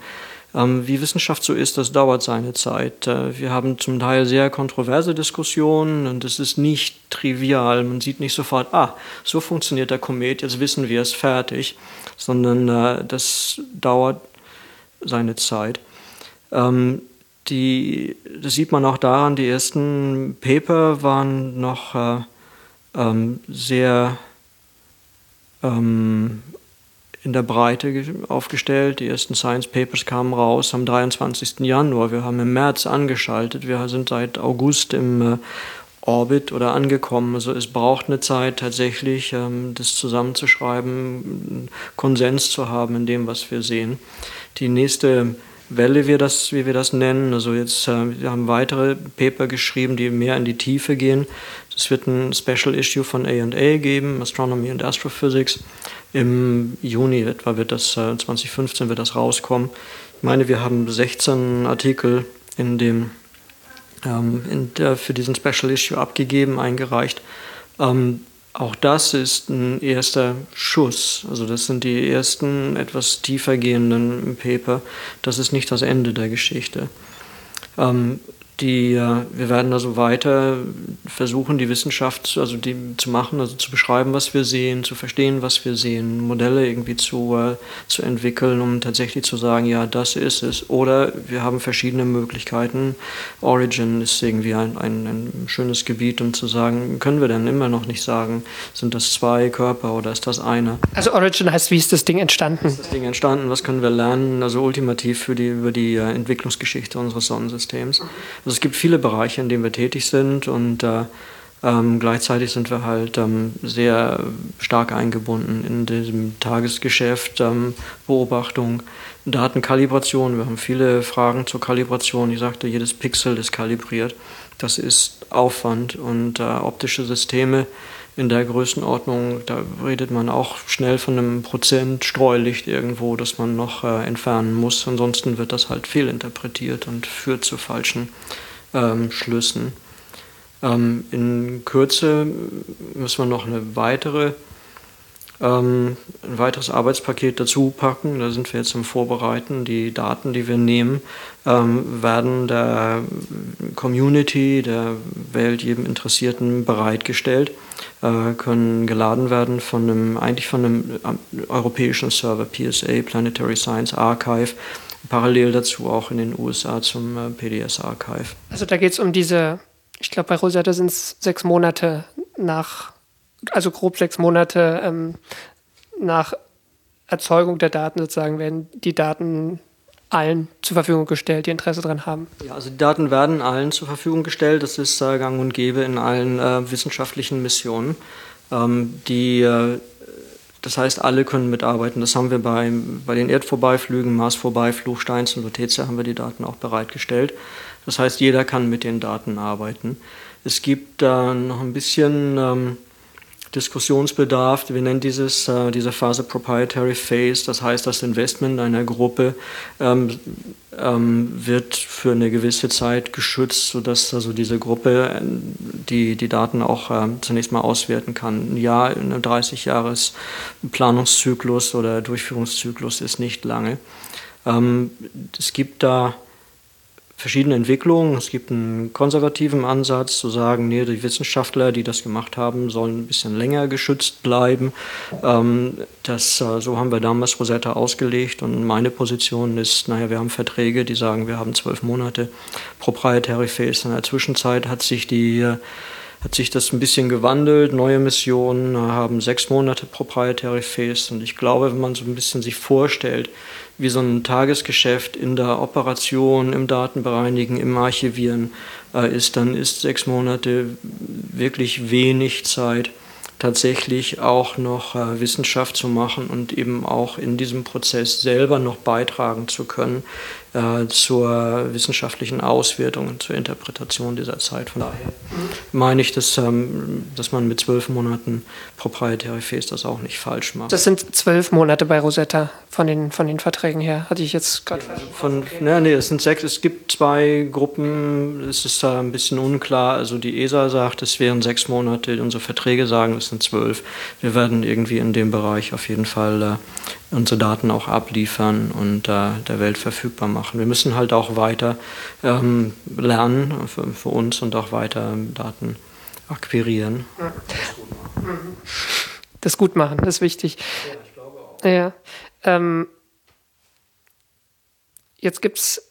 Ähm, wie Wissenschaft so ist, das dauert seine Zeit. Äh, wir haben zum Teil sehr kontroverse Diskussionen und es ist nicht trivial. Man sieht nicht sofort, ah, so funktioniert der Komet, jetzt wissen wir es fertig, sondern äh, das dauert seine Zeit. Ähm, die, das sieht man auch daran, die ersten Paper waren noch äh, ähm, sehr ähm, in der Breite aufgestellt. Die ersten Science Papers kamen raus am 23. Januar. Wir haben im März angeschaltet. Wir sind seit August im äh, Orbit oder angekommen. Also es braucht eine Zeit tatsächlich, ähm, das zusammenzuschreiben, Konsens zu haben in dem, was wir sehen. Die nächste Welle, wir das, wie wir das nennen, also jetzt äh, wir haben weitere Paper geschrieben, die mehr in die Tiefe gehen. Es wird ein Special Issue von A&A geben, Astronomy and Astrophysics. Im Juni etwa wird das, äh, 2015 wird das rauskommen. Ich meine, wir haben 16 Artikel in dem ähm, in der, für diesen Special Issue abgegeben, eingereicht. Ähm, auch das ist ein erster Schuss. Also das sind die ersten etwas tiefer gehenden Paper. Das ist nicht das Ende der Geschichte. Ähm, die, wir werden also weiter versuchen, die Wissenschaft also die zu machen, also zu beschreiben, was wir sehen, zu verstehen, was wir sehen, Modelle irgendwie zu, äh, zu entwickeln, um tatsächlich zu sagen, ja, das ist es. Oder wir haben verschiedene Möglichkeiten. Origin ist irgendwie ein, ein, ein schönes Gebiet, um zu sagen, können wir denn immer noch nicht sagen, sind das zwei Körper oder ist das eine? Also Origin heißt, wie ist das Ding entstanden? Wie ist das Ding entstanden? Was können wir lernen? Also ultimativ für die, über die äh, Entwicklungsgeschichte unseres Sonnensystems. Also es gibt viele Bereiche, in denen wir tätig sind und äh, ähm, gleichzeitig sind wir halt ähm, sehr stark eingebunden in diesem Tagesgeschäft, ähm, Beobachtung, Datenkalibration. Wir haben viele Fragen zur Kalibration. Ich sagte, jedes Pixel ist kalibriert. Das ist Aufwand und äh, optische Systeme in der Größenordnung, da redet man auch schnell von einem Prozent Streulicht irgendwo, das man noch äh, entfernen muss. Ansonsten wird das halt fehlinterpretiert und führt zu falschen ähm, Schlüssen. Ähm, in Kürze müssen wir noch eine weitere, ähm, ein weiteres Arbeitspaket dazu packen. Da sind wir jetzt im Vorbereiten. Die Daten, die wir nehmen, ähm, werden der Community, der Welt, jedem Interessierten bereitgestellt, äh, können geladen werden von einem, eigentlich von einem europäischen Server, PSA, Planetary Science Archive parallel dazu auch in den USA zum äh, PDS-Archive. Also da geht es um diese, ich glaube bei Rosetta sind es sechs Monate nach, also grob sechs Monate ähm, nach Erzeugung der Daten sozusagen werden die Daten allen zur Verfügung gestellt, die Interesse daran haben. Ja, also die Daten werden allen zur Verfügung gestellt. Das ist äh, gang und gäbe in allen äh, wissenschaftlichen Missionen. Ähm, die äh, das heißt, alle können mitarbeiten. Das haben wir bei, bei den Erdvorbeiflügen, Marsvorbeiflug, Steins und Lutetia haben wir die Daten auch bereitgestellt. Das heißt, jeder kann mit den Daten arbeiten. Es gibt da noch ein bisschen ähm, Diskussionsbedarf. Wir nennen dieses, äh, diese Phase Proprietary Phase. Das heißt, das Investment einer Gruppe ähm, ähm, wird für eine gewisse Zeit geschützt, sodass also diese Gruppe äh, die, die Daten auch äh, zunächst mal auswerten kann. Ein Jahr, ein 30 Jahres Planungszyklus oder Durchführungszyklus ist nicht lange. Ähm, es gibt da verschiedene Entwicklungen. Es gibt einen konservativen Ansatz, zu sagen, nee, die Wissenschaftler, die das gemacht haben, sollen ein bisschen länger geschützt bleiben. Ähm, das, äh, so haben wir damals Rosetta ausgelegt und meine Position ist, naja, wir haben Verträge, die sagen, wir haben zwölf Monate Proprietary Phase. In der Zwischenzeit hat sich die äh, hat sich das ein bisschen gewandelt. Neue Missionen haben sechs Monate Proprietary Phase und ich glaube, wenn man so ein bisschen sich vorstellt, wie so ein Tagesgeschäft in der Operation, im Datenbereinigen, im Archivieren äh, ist, dann ist sechs Monate wirklich wenig Zeit, tatsächlich auch noch äh, Wissenschaft zu machen und eben auch in diesem Prozess selber noch beitragen zu können zur wissenschaftlichen Auswertung und zur Interpretation dieser Zeit. Von daher meine ich, dass, ähm, dass man mit zwölf Monaten Proprietary Phase das auch nicht falsch macht. Das sind zwölf Monate bei Rosetta von den, von den Verträgen her, hatte ich jetzt gerade ja, von okay. ne, nee, es sind sechs. Es gibt zwei Gruppen, es ist da ein bisschen unklar. Also die ESA sagt, es wären sechs Monate, unsere Verträge sagen, es sind zwölf. Wir werden irgendwie in dem Bereich auf jeden Fall äh, unsere Daten auch abliefern und äh, der Welt verfügbar machen. Wir müssen halt auch weiter ähm, lernen für, für, uns und auch weiter Daten akquirieren. Das gut machen, das ist wichtig. Ja, ich glaube auch. Ja. Ähm, jetzt gibt's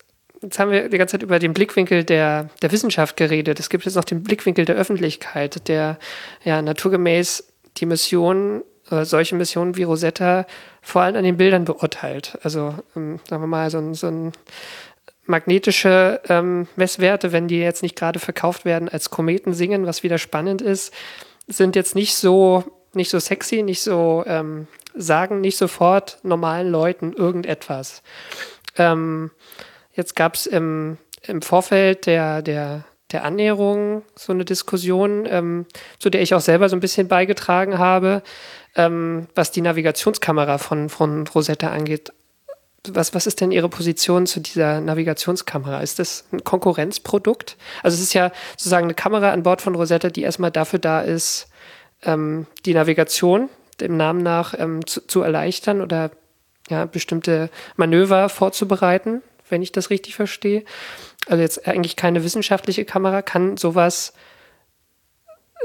Jetzt haben wir die ganze Zeit über den Blickwinkel der, der Wissenschaft geredet. Es gibt jetzt noch den Blickwinkel der Öffentlichkeit, der ja naturgemäß die Mission äh, solche Missionen wie Rosetta vor allem an den Bildern beurteilt. Also ähm, sagen wir mal, so ein, so ein magnetische ähm, Messwerte, wenn die jetzt nicht gerade verkauft werden als Kometen singen, was wieder spannend ist, sind jetzt nicht so nicht so sexy, nicht so ähm, sagen nicht sofort normalen Leuten irgendetwas. Ähm, jetzt gab es im, im Vorfeld der, der, der Annäherung so eine Diskussion, ähm, zu der ich auch selber so ein bisschen beigetragen habe, ähm, was die Navigationskamera von, von Rosetta angeht. Was, was ist denn Ihre Position zu dieser Navigationskamera? Ist das ein Konkurrenzprodukt? Also es ist ja sozusagen eine Kamera an Bord von Rosetta, die erstmal dafür da ist, ähm, die Navigation dem Namen nach ähm, zu, zu, erleichtern oder ja, bestimmte Manöver vorzubereiten, wenn ich das richtig verstehe. Also jetzt eigentlich keine wissenschaftliche Kamera, kann sowas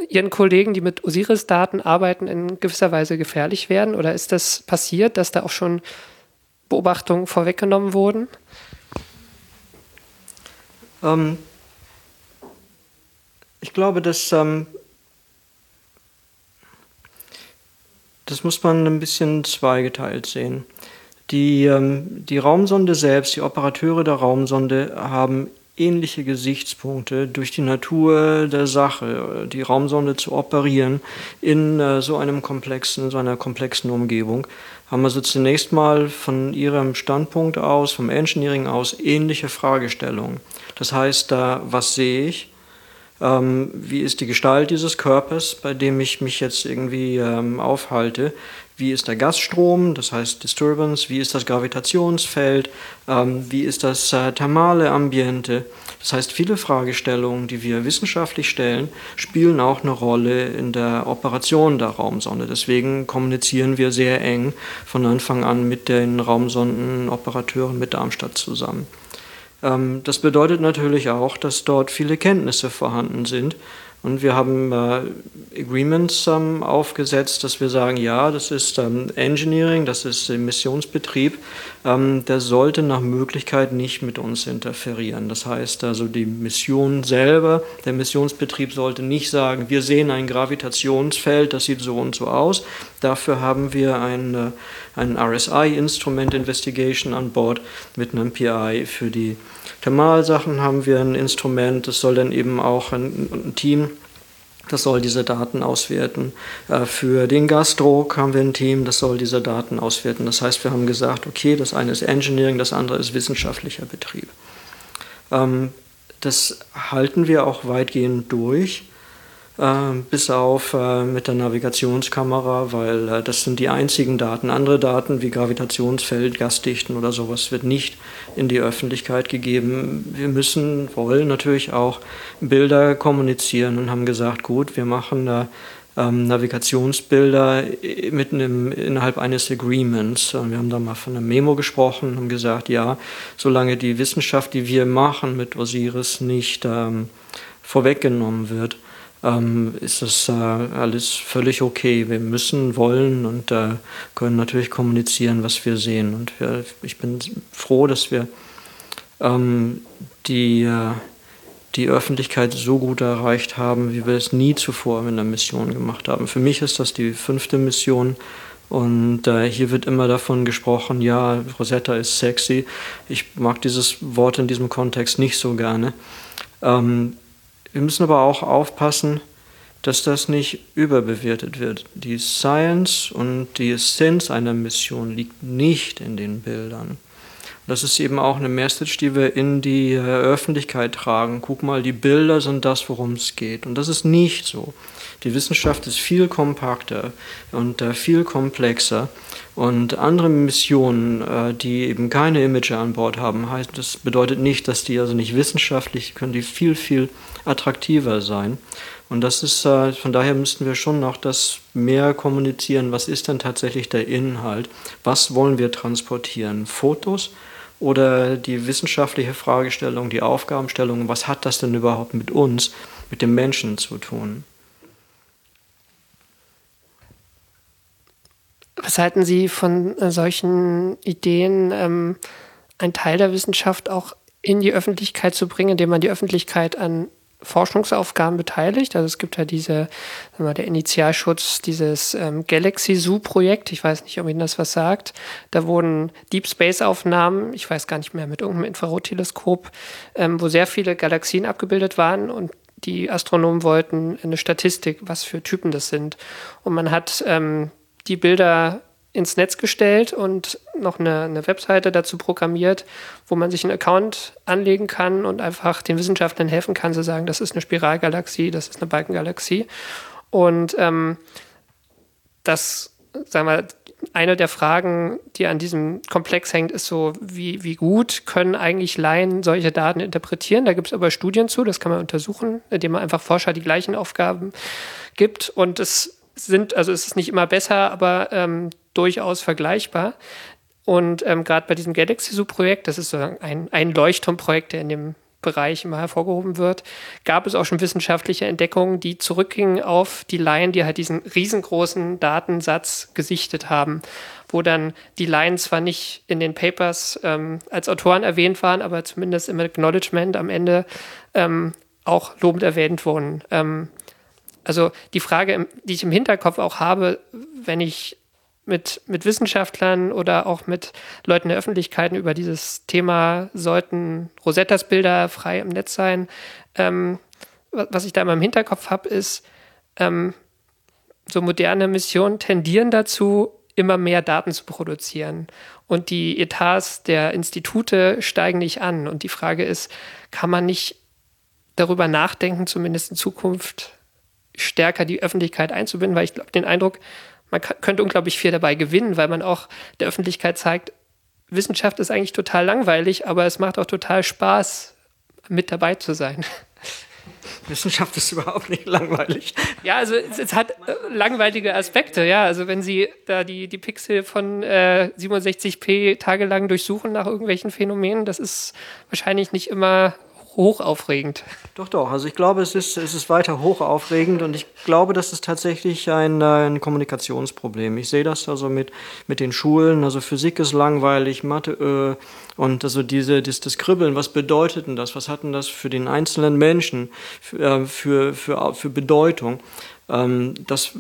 Ihren Kollegen, die mit Osiris-Daten arbeiten, in gewisser Weise gefährlich werden? Oder ist das passiert, dass da auch schon Beobachtungen vorweggenommen wurden? Ähm, ich glaube, dass ähm, Das muss man ein bisschen zweigeteilt sehen. Die, ähm, die Raumsonde selbst, die Operateure der Raumsonde haben ähnliche Gesichtspunkte durch die Natur der Sache, die Raumsonde zu operieren in äh, so einem komplexen, so einer komplexen Umgebung, haben also zunächst mal von ihrem Standpunkt aus, vom Engineering aus, ähnliche Fragestellungen. Das heißt, äh, was sehe ich? ähm, wie ist die Gestalt dieses Körpers, bei dem ich mich jetzt irgendwie ähm, aufhalte, wie ist der Gasstrom, das heißt Disturbance, wie ist das Gravitationsfeld, ähm, wie ist das äh, thermale Ambiente. Das heißt, viele Fragestellungen, die wir wissenschaftlich stellen, spielen auch eine Rolle in der Operation der Raumsonde. Deswegen kommunizieren wir sehr eng von Anfang an mit den Raumsondenoperateuren mit Darmstadt zusammen. Ähm, das bedeutet natürlich auch, dass dort viele Kenntnisse vorhanden sind. Und wir haben äh, Agreements ähm, aufgesetzt, dass wir sagen, ja, das ist ähm, Engineering, das ist Missionsbetrieb, ähm, der sollte nach Möglichkeit nicht mit uns interferieren. Das heißt also, die Mission selber, der Missionsbetrieb sollte nicht sagen, wir sehen ein Gravitationsfeld, das sieht so und so aus. Dafür haben wir ein, äh, ein RSI, Instrument Investigation, an Bord mit einem PI für die Thermalsachen haben wir ein Instrument, das soll dann eben auch ein, ein Team, das soll diese Daten auswerten. Äh, für den Gasdruck haben wir ein Team, das soll diese Daten auswerten. Das heißt, wir haben gesagt, okay, das eine ist Engineering, das andere ist wissenschaftlicher Betrieb. Ähm, das halten wir auch weitgehend durch. Ähm, bis auf äh, mit der Navigationskamera, weil äh, das sind die einzigen Daten. Andere Daten wie Gravitationsfeld, Gasdichten oder sowas wird nicht in die Öffentlichkeit gegeben. Wir müssen, wollen natürlich auch Bilder kommunizieren und haben gesagt, gut, wir machen da ähm, Navigationsbilder mitten im, innerhalb eines Agreements. Wir haben da mal von einem Memo gesprochen und haben gesagt, ja, solange die Wissenschaft, die wir machen mit Osiris, nicht ähm, vorweggenommen wird, ähm, ist das äh, alles völlig okay. Wir müssen, wollen und äh, können natürlich kommunizieren, was wir sehen. Und wir, ich bin froh, dass wir ähm, die, äh, die Öffentlichkeit so gut erreicht haben, wie wir es nie zuvor in der Mission gemacht haben. Für mich ist das die fünfte Mission. Und äh, hier wird immer davon gesprochen, ja, Rosetta ist sexy. Ich mag dieses Wort in diesem Kontext nicht so gerne. Ähm, wir müssen aber auch aufpassen, dass das nicht überbewertet wird. Die Science und die Essenz einer Mission liegt nicht in den Bildern. Das ist eben auch eine Message, die wir in die äh, Öffentlichkeit tragen. Guck mal, die Bilder sind das, worum es geht. Und das ist nicht so. Die Wissenschaft ist viel kompakter und äh, viel komplexer. Und andere Missionen, äh, die eben keine Imager an Bord haben, heißt, das bedeutet nicht, dass die also nicht wissenschaftlich, können die viel, viel attraktiver sein. Und das ist, äh, von daher müssten wir schon noch das mehr kommunizieren. Was ist denn tatsächlich der Inhalt? Was wollen wir transportieren? Fotos? Oder die wissenschaftliche Fragestellung, die Aufgabenstellung, was hat das denn überhaupt mit uns, mit dem Menschen zu tun? Was halten Sie von äh, solchen Ideen, ähm, einen Teil der Wissenschaft auch in die Öffentlichkeit zu bringen, indem man die Öffentlichkeit an Forschungsaufgaben beteiligt. Also es gibt ja diese, sagen wir, der Initialschutz dieses ähm, Galaxy Zoo Projekt. Ich weiß nicht, ob Ihnen das was sagt. Da wurden Deep Space Aufnahmen, ich weiß gar nicht mehr, mit irgendeinem Infrarotteleskop, ähm, wo sehr viele Galaxien abgebildet waren und die Astronomen wollten eine Statistik, was für Typen das sind. Und man hat ähm, die Bilder ins Netz gestellt und noch eine, eine, Webseite dazu programmiert, wo man sich einen Account anlegen kann und einfach den Wissenschaftlern helfen kann, zu sagen, das ist eine Spiralgalaxie, das ist eine Balkengalaxie. Und ähm, das, sagen wir, eine der Fragen, die an diesem Komplex hängt, ist so, wie, wie gut können eigentlich Laien solche Daten interpretieren? Da gibt es aber Studien zu, das kann man untersuchen, indem man einfach Forscher die gleichen Aufgaben gibt. Und es sind, also es ist nicht immer besser, aber ähm, durchaus vergleichbar. Und ähm, gerade bei diesem Galaxy Zoo Projekt, das ist so ein, ein Leuchtturmprojekt, der in dem Bereich immer hervorgehoben wird, gab es auch schon wissenschaftliche Entdeckungen, die zurückgingen auf die Laien, die halt diesen riesengroßen Datensatz gesichtet haben, wo dann die Laien zwar nicht in den Papers ähm, als Autoren erwähnt waren, aber zumindest im Acknowledgement am Ende ähm, auch lobend erwähnt wurden. Ähm, also die Frage, die ich im Hinterkopf auch habe, wenn ich mit, mit Wissenschaftlern oder auch mit Leuten der Öffentlichkeit über dieses Thema, sollten Rosettas Bilder frei im Netz sein. Ähm, was ich da immer im Hinterkopf habe, ist, ähm, so moderne Missionen tendieren dazu, immer mehr Daten zu produzieren. Und die Etats der Institute steigen nicht an. Und die Frage ist, kann man nicht darüber nachdenken, zumindest in Zukunft stärker die Öffentlichkeit einzubinden, weil ich glaube, den Eindruck, man könnte unglaublich viel dabei gewinnen, weil man auch der Öffentlichkeit zeigt, Wissenschaft ist eigentlich total langweilig, aber es macht auch total Spaß, mit dabei zu sein. Wissenschaft ist überhaupt nicht langweilig. Ja, also es, es, hat äh, langweilige Aspekte, ja. Also wenn Sie da die, die Pixel von äh, 67p tagelang durchsuchen nach irgendwelchen Phänomenen, das ist wahrscheinlich nicht immer hochaufregend. Doch, doch. Also ich glaube, es ist, es ist weiter hochaufregend und ich glaube, das ist tatsächlich ein, ein Kommunikationsproblem. Ich sehe das also mit, mit den Schulen. Also Physik ist langweilig, Mathe äh, und also diese, das, das Kribbeln, was bedeutet denn das? Was hat denn das für den einzelnen Menschen für, äh, für, für, für Bedeutung? Ähm, das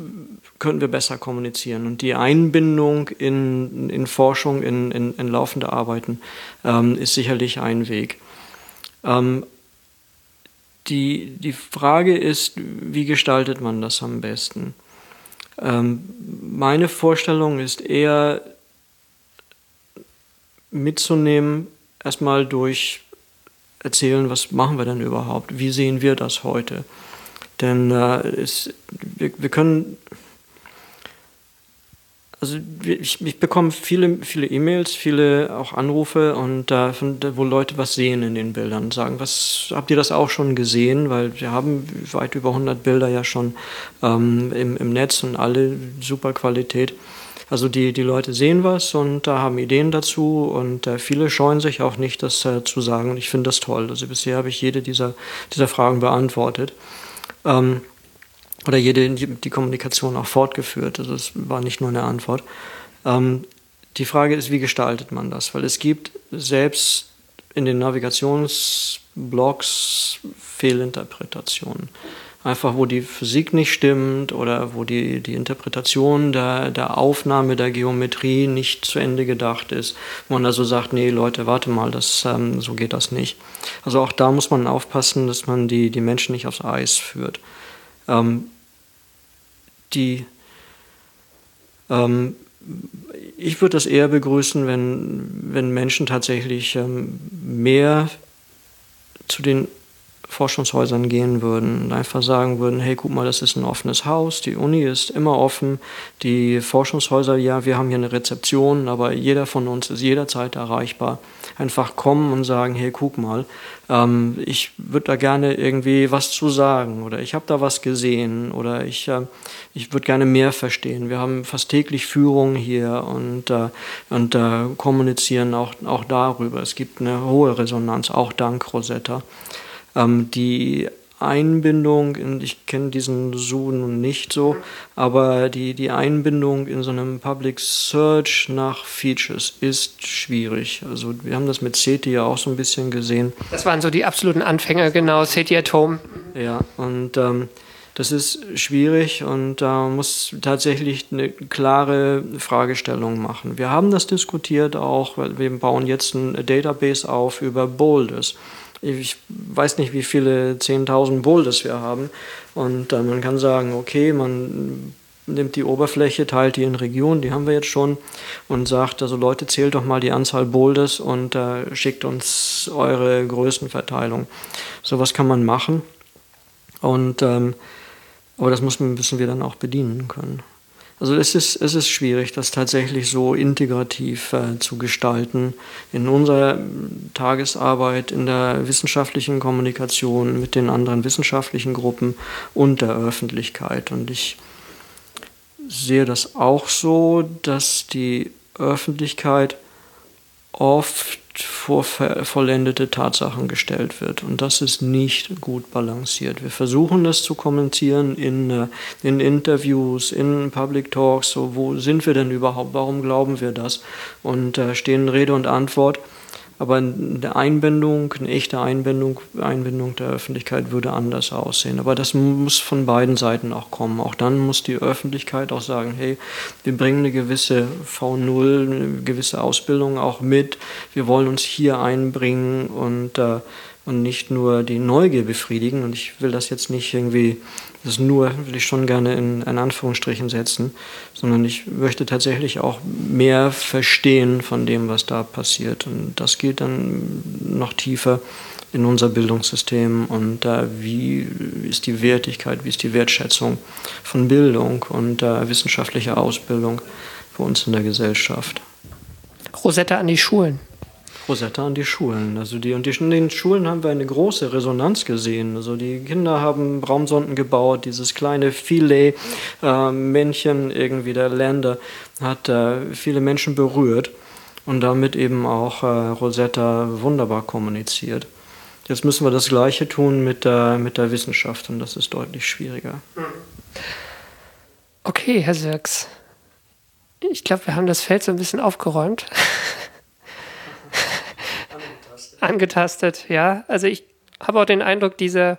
könnten wir besser kommunizieren. Und die Einbindung in, in Forschung, in, in, in laufende Arbeiten ähm, ist sicherlich ein Weg. Ähm, die, die Frage ist, wie gestaltet man das am besten? Ähm, meine Vorstellung ist eher mitzunehmen, erstmal durch erzählen, was machen wir denn überhaupt? Wie sehen wir das heute? Denn äh, es, wir, wir können also ich, ich bekomme viele, viele E-Mails, viele auch Anrufe und von, wo Leute was sehen in den Bildern sagen, was habt ihr das auch schon gesehen? Weil wir haben weit über 100 Bilder ja schon ähm, im, im Netz und alle super Qualität. Also die, die Leute sehen was und da haben Ideen dazu und äh, viele scheuen sich auch nicht, das äh, zu sagen und ich finde das toll. Also bisher habe ich jede dieser, dieser Fragen beantwortet. Ähm, oder jede die Kommunikation auch fortgeführt. Also es war nicht nur eine Antwort. Ähm, die Frage ist, wie gestaltet man das? Weil es gibt selbst in den Navigationsblogs Fehlinterpretationen. Einfach, wo die Physik nicht stimmt oder wo die, die Interpretation der, der Aufnahme der Geometrie nicht zu Ende gedacht ist. Wo man also sagt, nee, Leute, warte mal, das, ähm, so geht das nicht. Also auch da muss man aufpassen, dass man die, die Menschen nicht aufs Eis führt. Ähm, die ähm, ich würde das eher begrüßen, wenn, wenn Menschen tatsächlich ähm, mehr zu den Forschungshäusern gehen würden und einfach sagen würden, hey, guck mal, das ist ein offenes Haus, die Uni ist immer offen, die Forschungshäuser, ja, wir haben hier eine Rezeption, aber jeder von uns ist jederzeit erreichbar. Einfach kommen und sagen, hey, guck mal, ähm, ich würde da gerne irgendwie was zu sagen oder ich habe da was gesehen oder ich, äh, ich würde gerne mehr verstehen. Wir haben fast täglich Führungen hier und, äh, und äh, kommunizieren auch, auch darüber. Es gibt eine hohe Resonanz, auch dank Rosetta. Ähm, die Einbindung, in, ich kenne diesen Zoo nun nicht so, aber die, die Einbindung in so einem Public Search nach Features ist schwierig. Also wir haben das mit SETI ja auch so ein bisschen gesehen. Das waren so die absoluten Anfänger, genau, SETI at Home. Ja, und ähm, das ist schwierig und da äh, muss tatsächlich eine klare Fragestellung machen. Wir haben das diskutiert auch, weil wir bauen jetzt ein Database auf über Boulders. Ich weiß nicht, wie viele 10.000 Boulders wir haben. Und äh, man kann sagen, okay, man nimmt die Oberfläche, teilt die in Regionen, die haben wir jetzt schon, und sagt, also Leute, zählt doch mal die Anzahl Boulders und äh, schickt uns eure Größenverteilung. Sowas kann man machen. Und ähm, aber das müssen, müssen wir dann auch bedienen können. Also es ist, es ist schwierig, das tatsächlich so integrativ äh, zu gestalten in unserer Tagesarbeit, in der wissenschaftlichen Kommunikation mit den anderen wissenschaftlichen Gruppen und der Öffentlichkeit. Und ich sehe das auch so, dass die Öffentlichkeit oft vor vollendete Tatsachen gestellt wird. Und das ist nicht gut balanciert. Wir versuchen das zu kommentieren in, äh, in Interviews, in Public Talks, so wo sind wir denn überhaupt, warum glauben wir das? Und äh, stehen Rede und Antwort. Aber eine Einbindung, eine echte Einbindung, Einbindung der Öffentlichkeit würde anders aussehen. Aber das muss von beiden Seiten auch kommen. Auch dann muss die Öffentlichkeit auch sagen, hey, wir bringen eine gewisse V0, eine gewisse Ausbildung auch mit. Wir wollen uns hier einbringen und äh, und nicht nur die Neugier befriedigen. Und ich will das jetzt nicht irgendwie, das nur will ich schon gerne in, in Anführungsstrichen setzen, sondern ich möchte tatsächlich auch mehr verstehen von dem, was da passiert. Und das geht dann noch tiefer in unser Bildungssystem und äh, wie ist die Wertigkeit, wie ist die Wertschätzung von Bildung und äh, wissenschaftlicher Ausbildung für uns in der Gesellschaft. Rosetta an die Schulen. Rosetta an die Schulen. Also die, und die, in den Schulen haben wir eine große Resonanz gesehen. Also die Kinder haben Raumsonden gebaut, dieses kleine Filet-Männchen äh, irgendwie der Länder hat äh, viele Menschen berührt und damit eben auch äh, Rosetta wunderbar kommuniziert. Jetzt müssen wir das Gleiche tun mit der, mit der Wissenschaft und das ist deutlich schwieriger. Okay, Herr Sirks. Ich glaube, wir haben das Feld so ein bisschen aufgeräumt. angetastet, ja. Also ich habe auch den Eindruck, diese,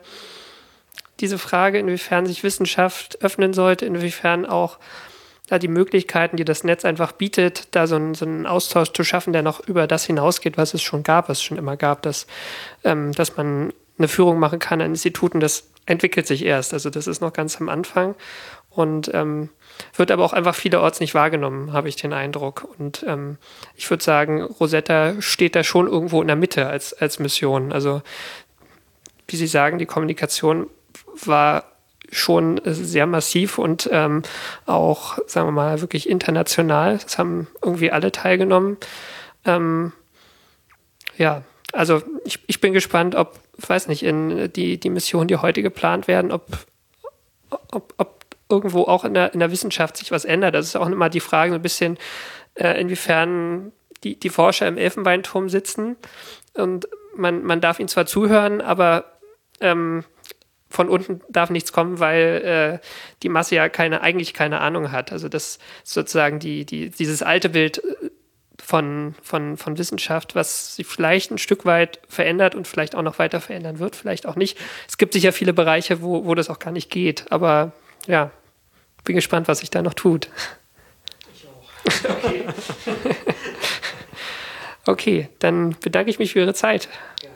diese Frage, inwiefern sich Wissenschaft öffnen sollte, inwiefern auch da die Möglichkeiten, die das Netz einfach bietet, da so, ein, so einen Austausch zu schaffen, der noch über das hinausgeht, was es schon gab, was es schon immer gab, dass, ähm, dass man eine Führung machen kann an Instituten, das entwickelt sich erst. Also das ist noch ganz am Anfang und ähm, wird aber auch einfach vielerorts nicht wahrgenommen, habe ich den Eindruck. Und ähm, ich würde sagen, Rosetta steht da schon irgendwo in der Mitte als, als Mission. Also wie Sie sagen, die Kommunikation war schon sehr massiv und ähm, auch, sagen wir mal, wirklich international. Das haben irgendwie alle teilgenommen. Ähm, ja, also ich, ich bin gespannt, ob, weiß nicht, in die, die Missionen, die heute geplant werden, ob, ob, ob irgendwo auch in der, in der Wissenschaft sich was ändert. Das ist auch immer die Frage so ein bisschen, äh, inwiefern die, die Forscher im Elfenbeinturm sitzen und man, man darf ihnen zwar zuhören, aber ähm, von unten darf nichts kommen, weil äh, die Masse ja keine, eigentlich keine Ahnung hat. Also das ist sozusagen die, die, dieses alte Bild äh, von, von, von Wissenschaft, was sich vielleicht ein Stück weit verändert und vielleicht auch noch weiter verändern wird, vielleicht auch nicht. Es gibt sicher viele Bereiche, wo, wo das auch gar nicht geht, aber ja, bin gespannt, was sich da noch tut. Ich auch. Okay. okay, dann bedanke ich mich für Ihre Zeit. Ja.